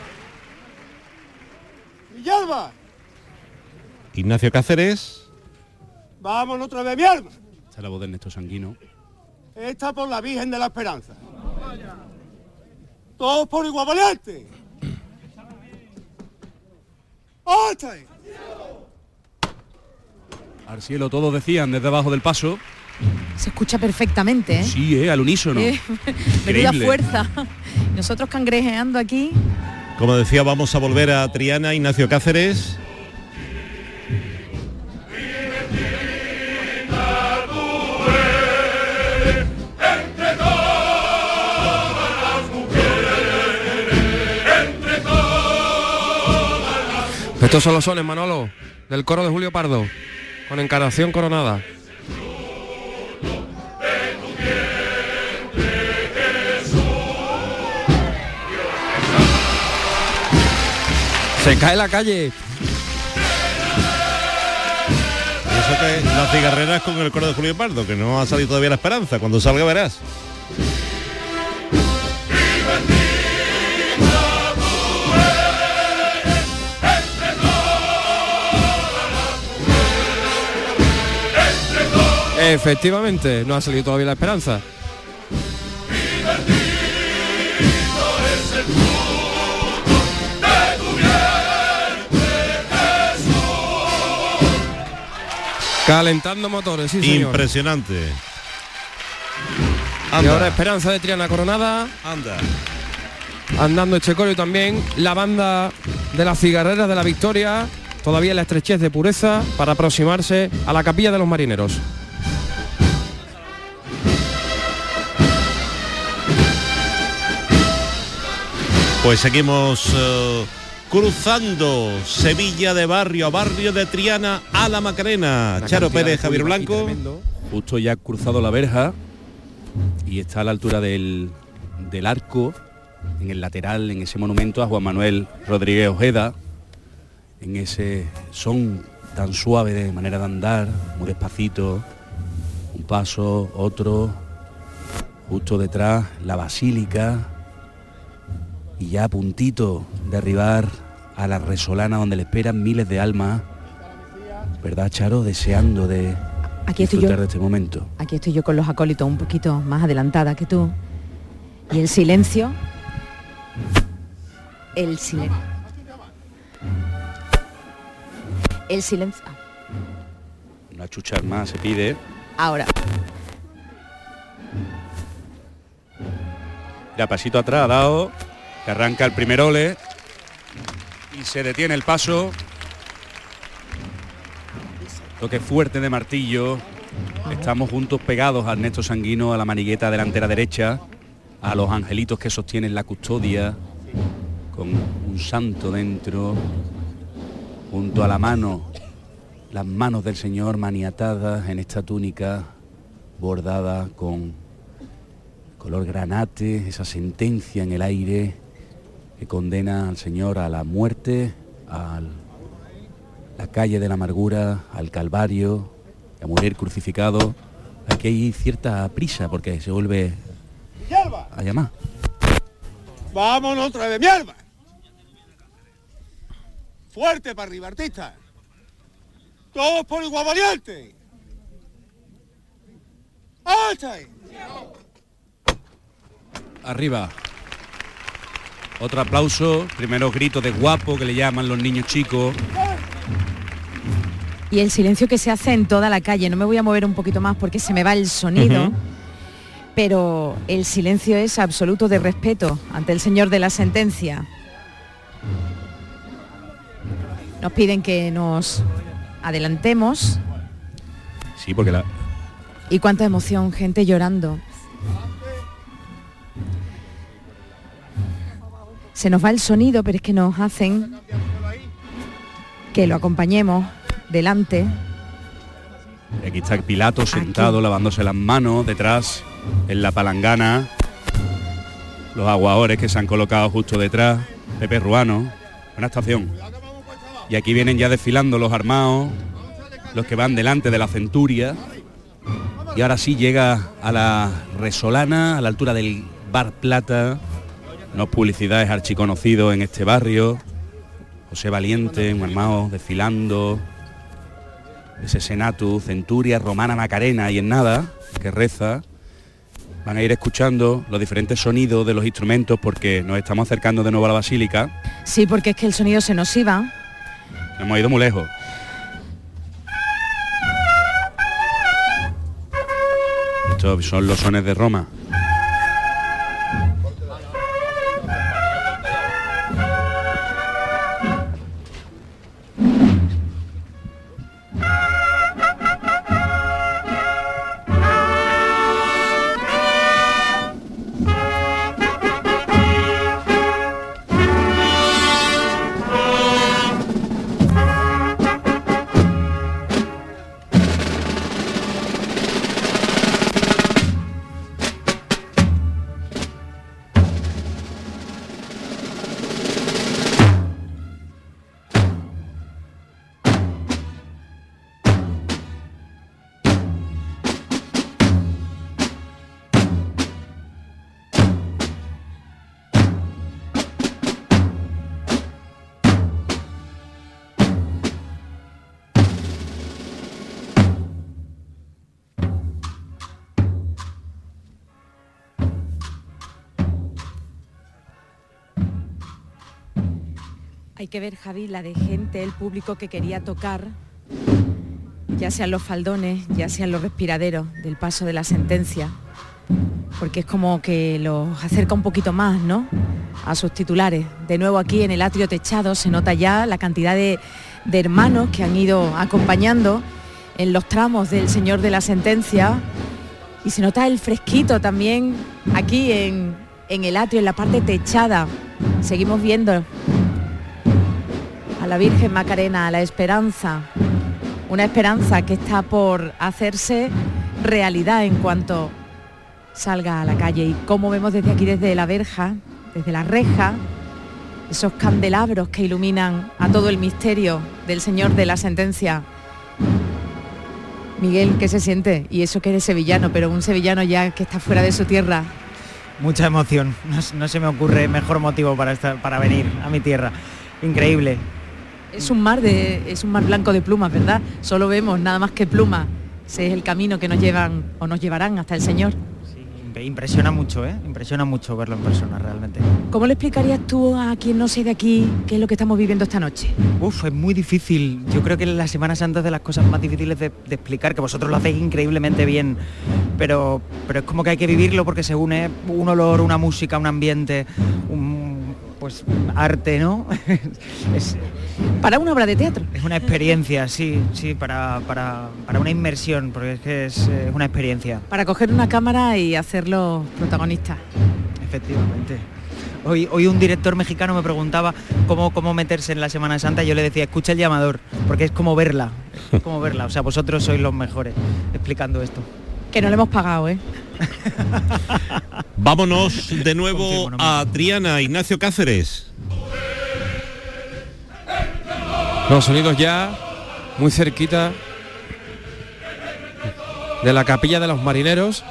Villalba, Ignacio Cáceres. vamos otra vez, mi alma. Esta es la voz de Ernesto Sanguino. Esta por la Virgen de la Esperanza. Todos por igual valiente. ¡Alta! Al cielo todos decían desde abajo del paso. Se escucha perfectamente, ¿eh? Sí, eh, al unísono. Eh, Menuda fuerza. Nosotros cangrejeando aquí. Como decía, vamos a volver a Triana, Ignacio Cáceres. Estos son los sones, Manolo, del coro de Julio Pardo, con encarnación coronada. Se cae la calle. Y eso que las cigarreras con el coro de Julio Pardo, que no ha salido todavía la esperanza. Cuando salga verás. Efectivamente, no ha salido todavía la esperanza. Calentando motores, sí señor. Impresionante. Y ahora Esperanza de Triana Coronada. Anda. Andando Echecorio también. La banda de las cigarreras de la Victoria. Todavía la estrechez de pureza para aproximarse a la capilla de los marineros. Pues seguimos eh, cruzando Sevilla de barrio a barrio de Triana a la Macarena. Charo Pérez, Javier Blanco. tremendo. Justo ya ha cruzado la verja y está a la altura del, del arco, en el lateral, en ese monumento a Juan Manuel Rodríguez Ojeda, en ese son tan suave de manera de andar, muy despacito, un paso, otro, justo detrás, la basílica, y ya a puntito de arribar a la resolana donde le esperan miles de almas, ¿verdad, Charo? Deseando de Aquí estoy yo. disfrutar de este momento. Aquí estoy yo con los acólitos un poquito más adelantada que tú. Y el silencio. El silencio. El silencio. ah, Una chuchar más se pide. Ahora. Ya pasito atrás ha dado. Que arranca el primer ole. Y se detiene el paso. Toque fuerte de martillo. Estamos juntos pegados a Ernesto Sanguino, a la manigueta delantera derecha, a los angelitos que sostienen la custodia, con un santo dentro, junto a la mano, las manos del Señor maniatadas en esta túnica bordada con color granate, esa sentencia en el aire que condena al Señor a la muerte, a la calle de la amargura, al Calvario, a morir crucificado. Aquí hay cierta prisa porque se vuelve a llamar. vámonos otra vez, mi alma. Fuerte para arriba, artista. Todos por igual valiente. Arriba. Otro aplauso, primero grito de guapo que le llaman los niños chicos. Y el silencio que se hace en toda la calle. No me voy a mover un poquito más porque se me va el sonido. Pero el silencio es absoluto de respeto ante el señor de la sentencia. Nos piden que nos adelantemos. Sí, porque la, Y cuánta emoción, gente llorando. Se nos va el sonido, pero es que nos hacen que lo acompañemos delante. Y Aquí está Pilato sentado lavándose las manos detrás en la palangana. Los aguadores que se han colocado justo detrás. Pepe Ruano. Una estación. Y aquí vienen ya desfilando los armados, los que van delante de la centuria. Y ahora sí llega a la Resolana, a la altura del Bar Plata. Unos publicidades archiconocidos en este barrio. José Valiente, un armado desfilando ese Senatu, Centuria, Romana Macarena y en nada, que reza. Van a ir escuchando los diferentes sonidos de los instrumentos porque nos estamos acercando de nuevo a la basílica. Sí, porque es que el sonido se nos iba. Hemos ido muy lejos. Estos son los sones de Roma. Hay que ver, Javi, la de gente, el público que quería tocar, ya sean los faldones, ya sean los respiraderos del paso de la sentencia, porque es como que los acerca un poquito más, ¿no? A sus titulares. De nuevo aquí en el atrio techado se nota ya la cantidad de, hermanos que han ido acompañando en los tramos del Señor de la Sentencia y se nota el fresquito también aquí en, en el atrio, en la parte techada. Seguimos viendo la Virgen Macarena, a la esperanza, una esperanza que está por hacerse realidad en cuanto salga a la calle. Y como vemos desde aquí, desde la verja, desde la reja, esos candelabros que iluminan a todo el misterio del Señor de la Sentencia. Miguel, ¿qué se siente? Y eso que eres sevillano, pero un sevillano ya que está fuera de su tierra. Mucha emoción. No, no se me ocurre mejor motivo para, estar, para venir a mi tierra. Increíble. Es un mar de, es un mar blanco de plumas, ¿verdad? Solo vemos nada más que plumas. Ese es el camino que nos llevan o nos llevarán hasta el Señor. Imp- Impresiona mucho, ¿eh? Impresiona mucho verlo en persona, realmente. ¿Cómo le explicarías tú a quien no sé de aquí qué es lo que estamos viviendo esta noche? Uf, es muy difícil. Yo creo que la Semana Santa es de las cosas más difíciles de, de explicar, que vosotros lo hacéis increíblemente bien, pero, pero es como que hay que vivirlo porque se une un olor, una música, un ambiente, un pues arte, ¿no? es, para una obra de teatro. Es una experiencia, sí, sí, para, para, para una inmersión, porque es que es, eh, una experiencia. Para coger una cámara y hacerlo protagonista. Efectivamente. Hoy, hoy un director mexicano me preguntaba cómo, cómo meterse en la Semana Santa y yo le decía, escucha el llamador, porque es como verla, es como verla. O sea, vosotros sois los mejores explicando esto. Que no le hemos pagado, ¿eh? Vámonos de nuevo a Triana, Ignacio Cáceres. Los sonidos ya muy cerquita de la capilla de los marineros.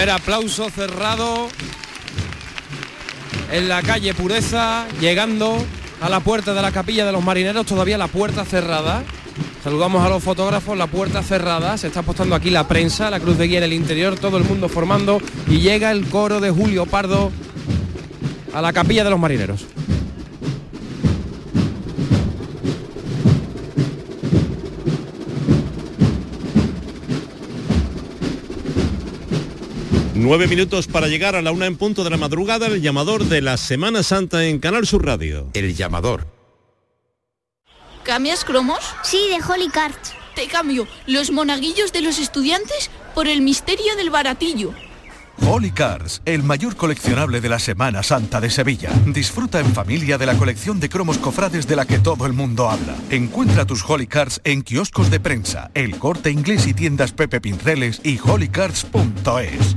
Primer aplauso cerrado en la calle Pureza, llegando a la puerta de la capilla de los marineros, todavía la puerta cerrada. Saludamos a los fotógrafos, la puerta cerrada, se está apostando aquí la prensa, la cruz de guía en el interior, todo el mundo formando y llega el coro de Julio Pardo a la capilla de los marineros. Nueve minutos para llegar a la una en punto de la madrugada, el llamador de la Semana Santa en Canal Sur Radio. El llamador. ¿Cambias cromos? Sí, de Holy Cards. Te cambio los monaguillos de los estudiantes por el misterio del baratillo. Holy Cars, el mayor coleccionable de la Semana Santa de Sevilla. Disfruta en familia de la colección de cromos cofrades de la que todo el mundo habla. Encuentra tus Holy Cars en kioscos de prensa, el corte inglés y tiendas Pepe Pinceles y holycars.es.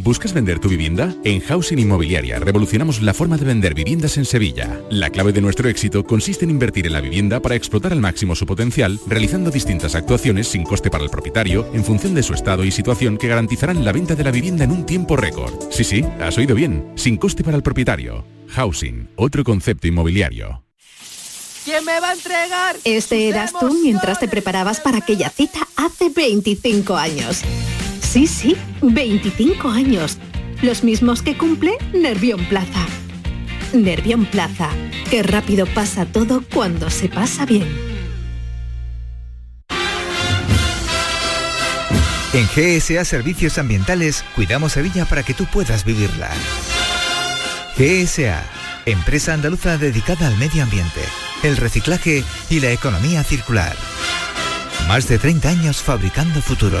¿Buscas vender tu vivienda? En Housing Inmobiliaria revolucionamos la forma de vender viviendas en Sevilla. La clave de nuestro éxito consiste en invertir en la vivienda para explotar al máximo su potencial, realizando distintas actuaciones sin coste para el propietario en función de su estado y situación que garantizarán la venta de la vivienda en un tiempo récord. Sí, sí, has oído bien, sin coste para el propietario. Housing, otro concepto inmobiliario. ¿Quién me va a entregar? Este eras tú mientras te preparabas para aquella cita hace 25 años. Sí, sí, 25 años. Los mismos que cumple Nervión Plaza. Nervión Plaza. Qué rápido pasa todo cuando se pasa bien. En GSA Servicios Ambientales cuidamos Sevilla para que tú puedas vivirla. GSA, empresa andaluza dedicada al medio ambiente, el reciclaje y la economía circular. Más de 30 años fabricando futuro.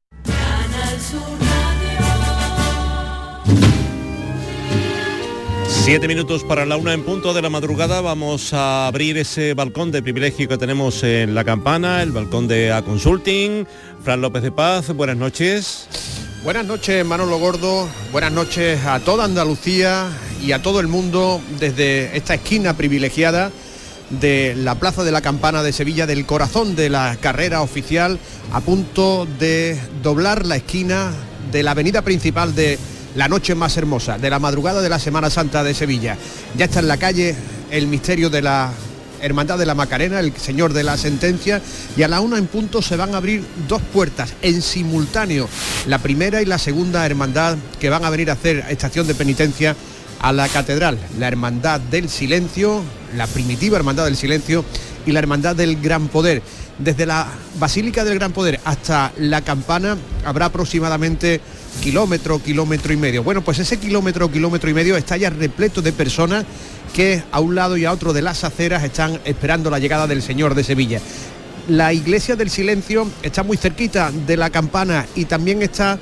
Siete minutos para la una en punto de la madrugada. Vamos a abrir ese balcón de privilegio que tenemos en la campana, el balcón de A Consulting. Fran López de Paz, buenas noches. Buenas noches, Manolo Gordo. Buenas noches a toda Andalucía y a todo el mundo desde esta esquina privilegiada de la Plaza de la Campana de Sevilla, del corazón de la carrera oficial, a punto de doblar la esquina de la avenida principal de la noche más hermosa, de la madrugada de la Semana Santa de Sevilla. Ya está en la calle el misterio de la Hermandad de la Macarena, el Señor de la Sentencia, y a la una en punto se van a abrir dos puertas en simultáneo, la primera y la segunda hermandad que van a venir a hacer estación de penitencia a la catedral, la Hermandad del Silencio, la primitiva Hermandad del Silencio y la Hermandad del Gran Poder. Desde la Basílica del Gran Poder hasta la campana habrá aproximadamente kilómetro, kilómetro y medio. Bueno, pues ese kilómetro, kilómetro y medio está ya repleto de personas que a un lado y a otro de las aceras están esperando la llegada del Señor de Sevilla. La iglesia del silencio está muy cerquita de la campana y también está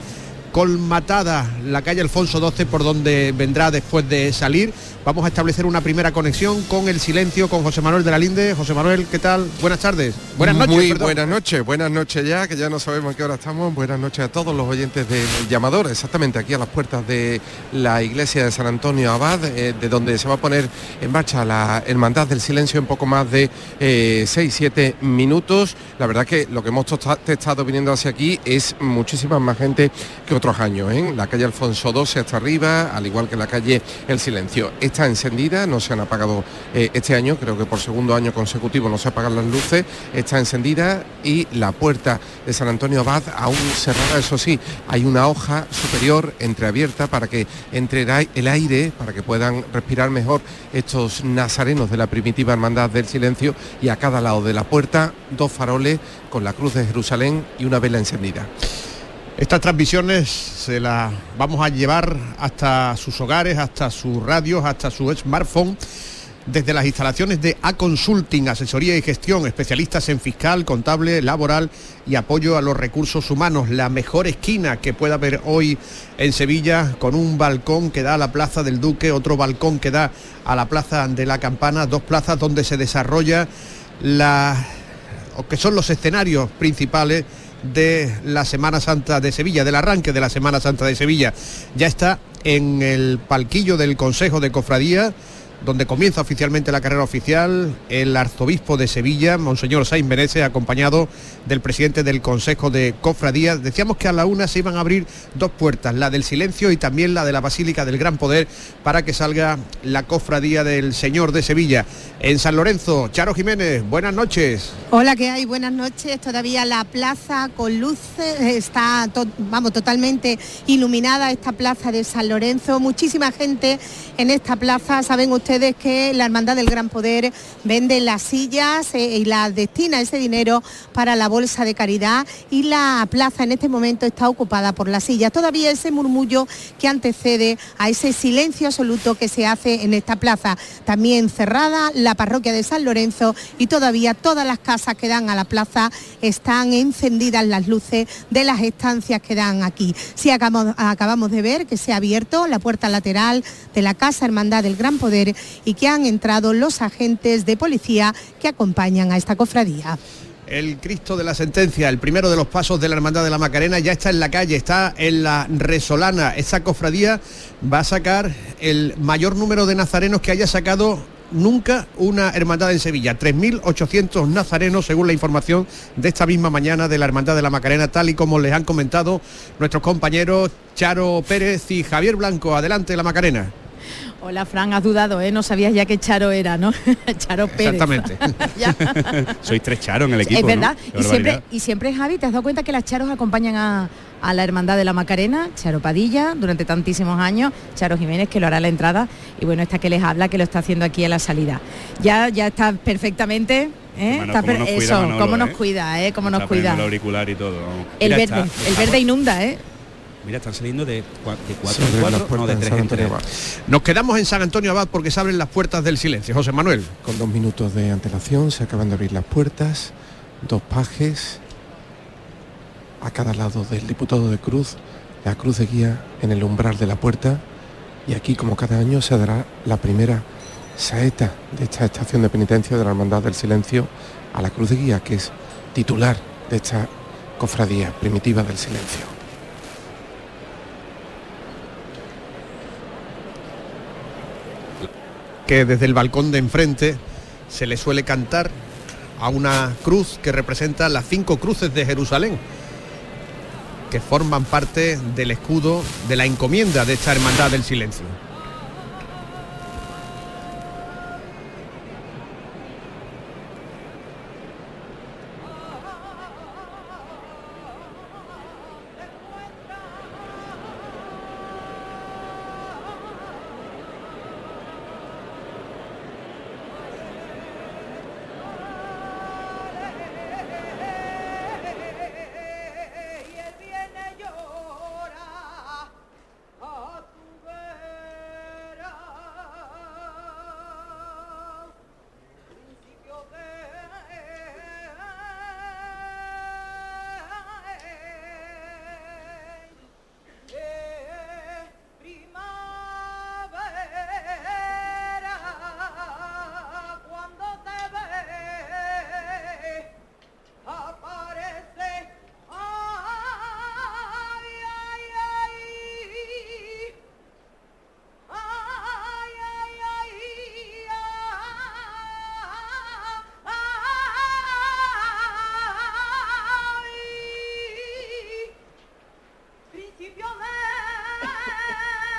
colmatada la calle Alfonso XII por donde vendrá después de salir. Vamos a establecer una primera conexión con el silencio con José Manuel de la Linde. José Manuel, ¿qué tal? Buenas tardes. Buenas noches. Muy perdón. buenas noches, buenas noches ya, que ya no sabemos a qué hora estamos. Buenas noches a todos los oyentes del llamador, exactamente aquí a las puertas de la iglesia de San Antonio Abad, eh, de donde se va a poner en marcha la Hermandad del Silencio en poco más de 6-7 minutos. La verdad que lo que hemos estado viniendo hacia aquí es muchísima más gente que otros años. ¿eh? La calle Alfonso XII hasta arriba, al igual que la calle El Silencio. Esta está encendida, no se han apagado eh, este año, creo que por segundo año consecutivo no se apagan las luces, está encendida y la puerta de San Antonio Abad aún cerrada, eso sí, hay una hoja superior entreabierta para que entre el aire, para que puedan respirar mejor estos nazarenos de la primitiva Hermandad del Silencio y a cada lado de la puerta dos faroles con la cruz de Jerusalén y una vela encendida. Estas transmisiones se las vamos a llevar hasta sus hogares, hasta sus radios, hasta su smartphone desde las instalaciones de A-Consulting, asesoría y gestión, especialistas en fiscal, contable, laboral y apoyo a los recursos humanos. La mejor esquina que pueda haber hoy en Sevilla, con un balcón que da a la Plaza del Duque, otro balcón que da a la Plaza de la Campana, dos plazas donde se desarrolla la, que son los escenarios principales de la Semana Santa de Sevilla, del arranque de la Semana Santa de Sevilla. Ya está en el palquillo del Consejo de Cofradía donde comienza oficialmente la carrera oficial el arzobispo de Sevilla, Monseñor Sainz Menezes, acompañado del presidente del Consejo de Cofradías. Decíamos que a la una se iban a abrir dos puertas, la del silencio y también la de la Basílica del Gran Poder, para que salga la cofradía del Señor de Sevilla. En San Lorenzo, Charo Jiménez, buenas noches. Hola, ¿qué hay? Buenas noches. Todavía la plaza con luces está, vamos, totalmente iluminada esta plaza de San Lorenzo. Muchísima gente en esta plaza. Saben ustedes ustedes que la Hermandad del Gran Poder vende las sillas eh, y la destina ese dinero para la bolsa de caridad y la plaza en este momento está ocupada por las sillas. Todavía ese murmullo que antecede a ese silencio absoluto que se hace en esta plaza. También cerrada la parroquia de San Lorenzo y todavía todas las casas que dan a la plaza están encendidas las luces de las estancias que dan aquí. Sí acabamos, acabamos de ver que se ha abierto la puerta lateral de la Casa Hermandad del Gran Poder y que han entrado los agentes de policía que acompañan a esta cofradía. El Cristo de la Sentencia, el primero de los pasos de la Hermandad de la Macarena, ya está en la calle, está en la Resolana. Esa cofradía va a sacar el mayor número de nazarenos que haya sacado nunca una hermandad en Sevilla. 3.800 nazarenos, según la información de esta misma mañana de la Hermandad de la Macarena, tal y como les han comentado nuestros compañeros Charo Pérez y Javier Blanco. Adelante, la Macarena. Hola, Fran, has dudado, ¿eh? No sabías ya que Charo era, ¿no? Charo Pérez. Exactamente. Sois tres Charo en el equipo. Es verdad. Y, siempre, y siempre, Javi, ¿te has dado cuenta que las Charos acompañan a, la Hermandad de la Macarena, Charo Padilla, durante tantísimos años, Charo Jiménez, que lo hará a la entrada, y bueno, esta que les habla, que lo está haciendo aquí a la salida. Ya, ya está perfectamente. ¿eh? está ¿cómo nos eso, cuida cómo nos ¿eh? cuida, ¿eh? Cómo nos cuida. El auricular y todo. El verde, el verde inunda, ¿eh? Mira, están saliendo de, de 4 en 4, no, de 3 en 3. Nos quedamos en San Antonio Abad porque se abren las puertas del silencio. José Manuel. Con dos minutos de antelación se acaban de abrir las puertas, dos pajes a cada lado del diputado de Cruz, la cruz de guía en el umbral de la puerta y aquí como cada año se dará la primera saeta de esta estación de penitencia de la Hermandad del Silencio a la cruz de guía que es titular de esta cofradía primitiva del silencio. Que desde el balcón de enfrente se le suele cantar a una cruz que representa las cinco cruces de Jerusalén, que forman parte del escudo de la encomienda de esta Hermandad del Silencio.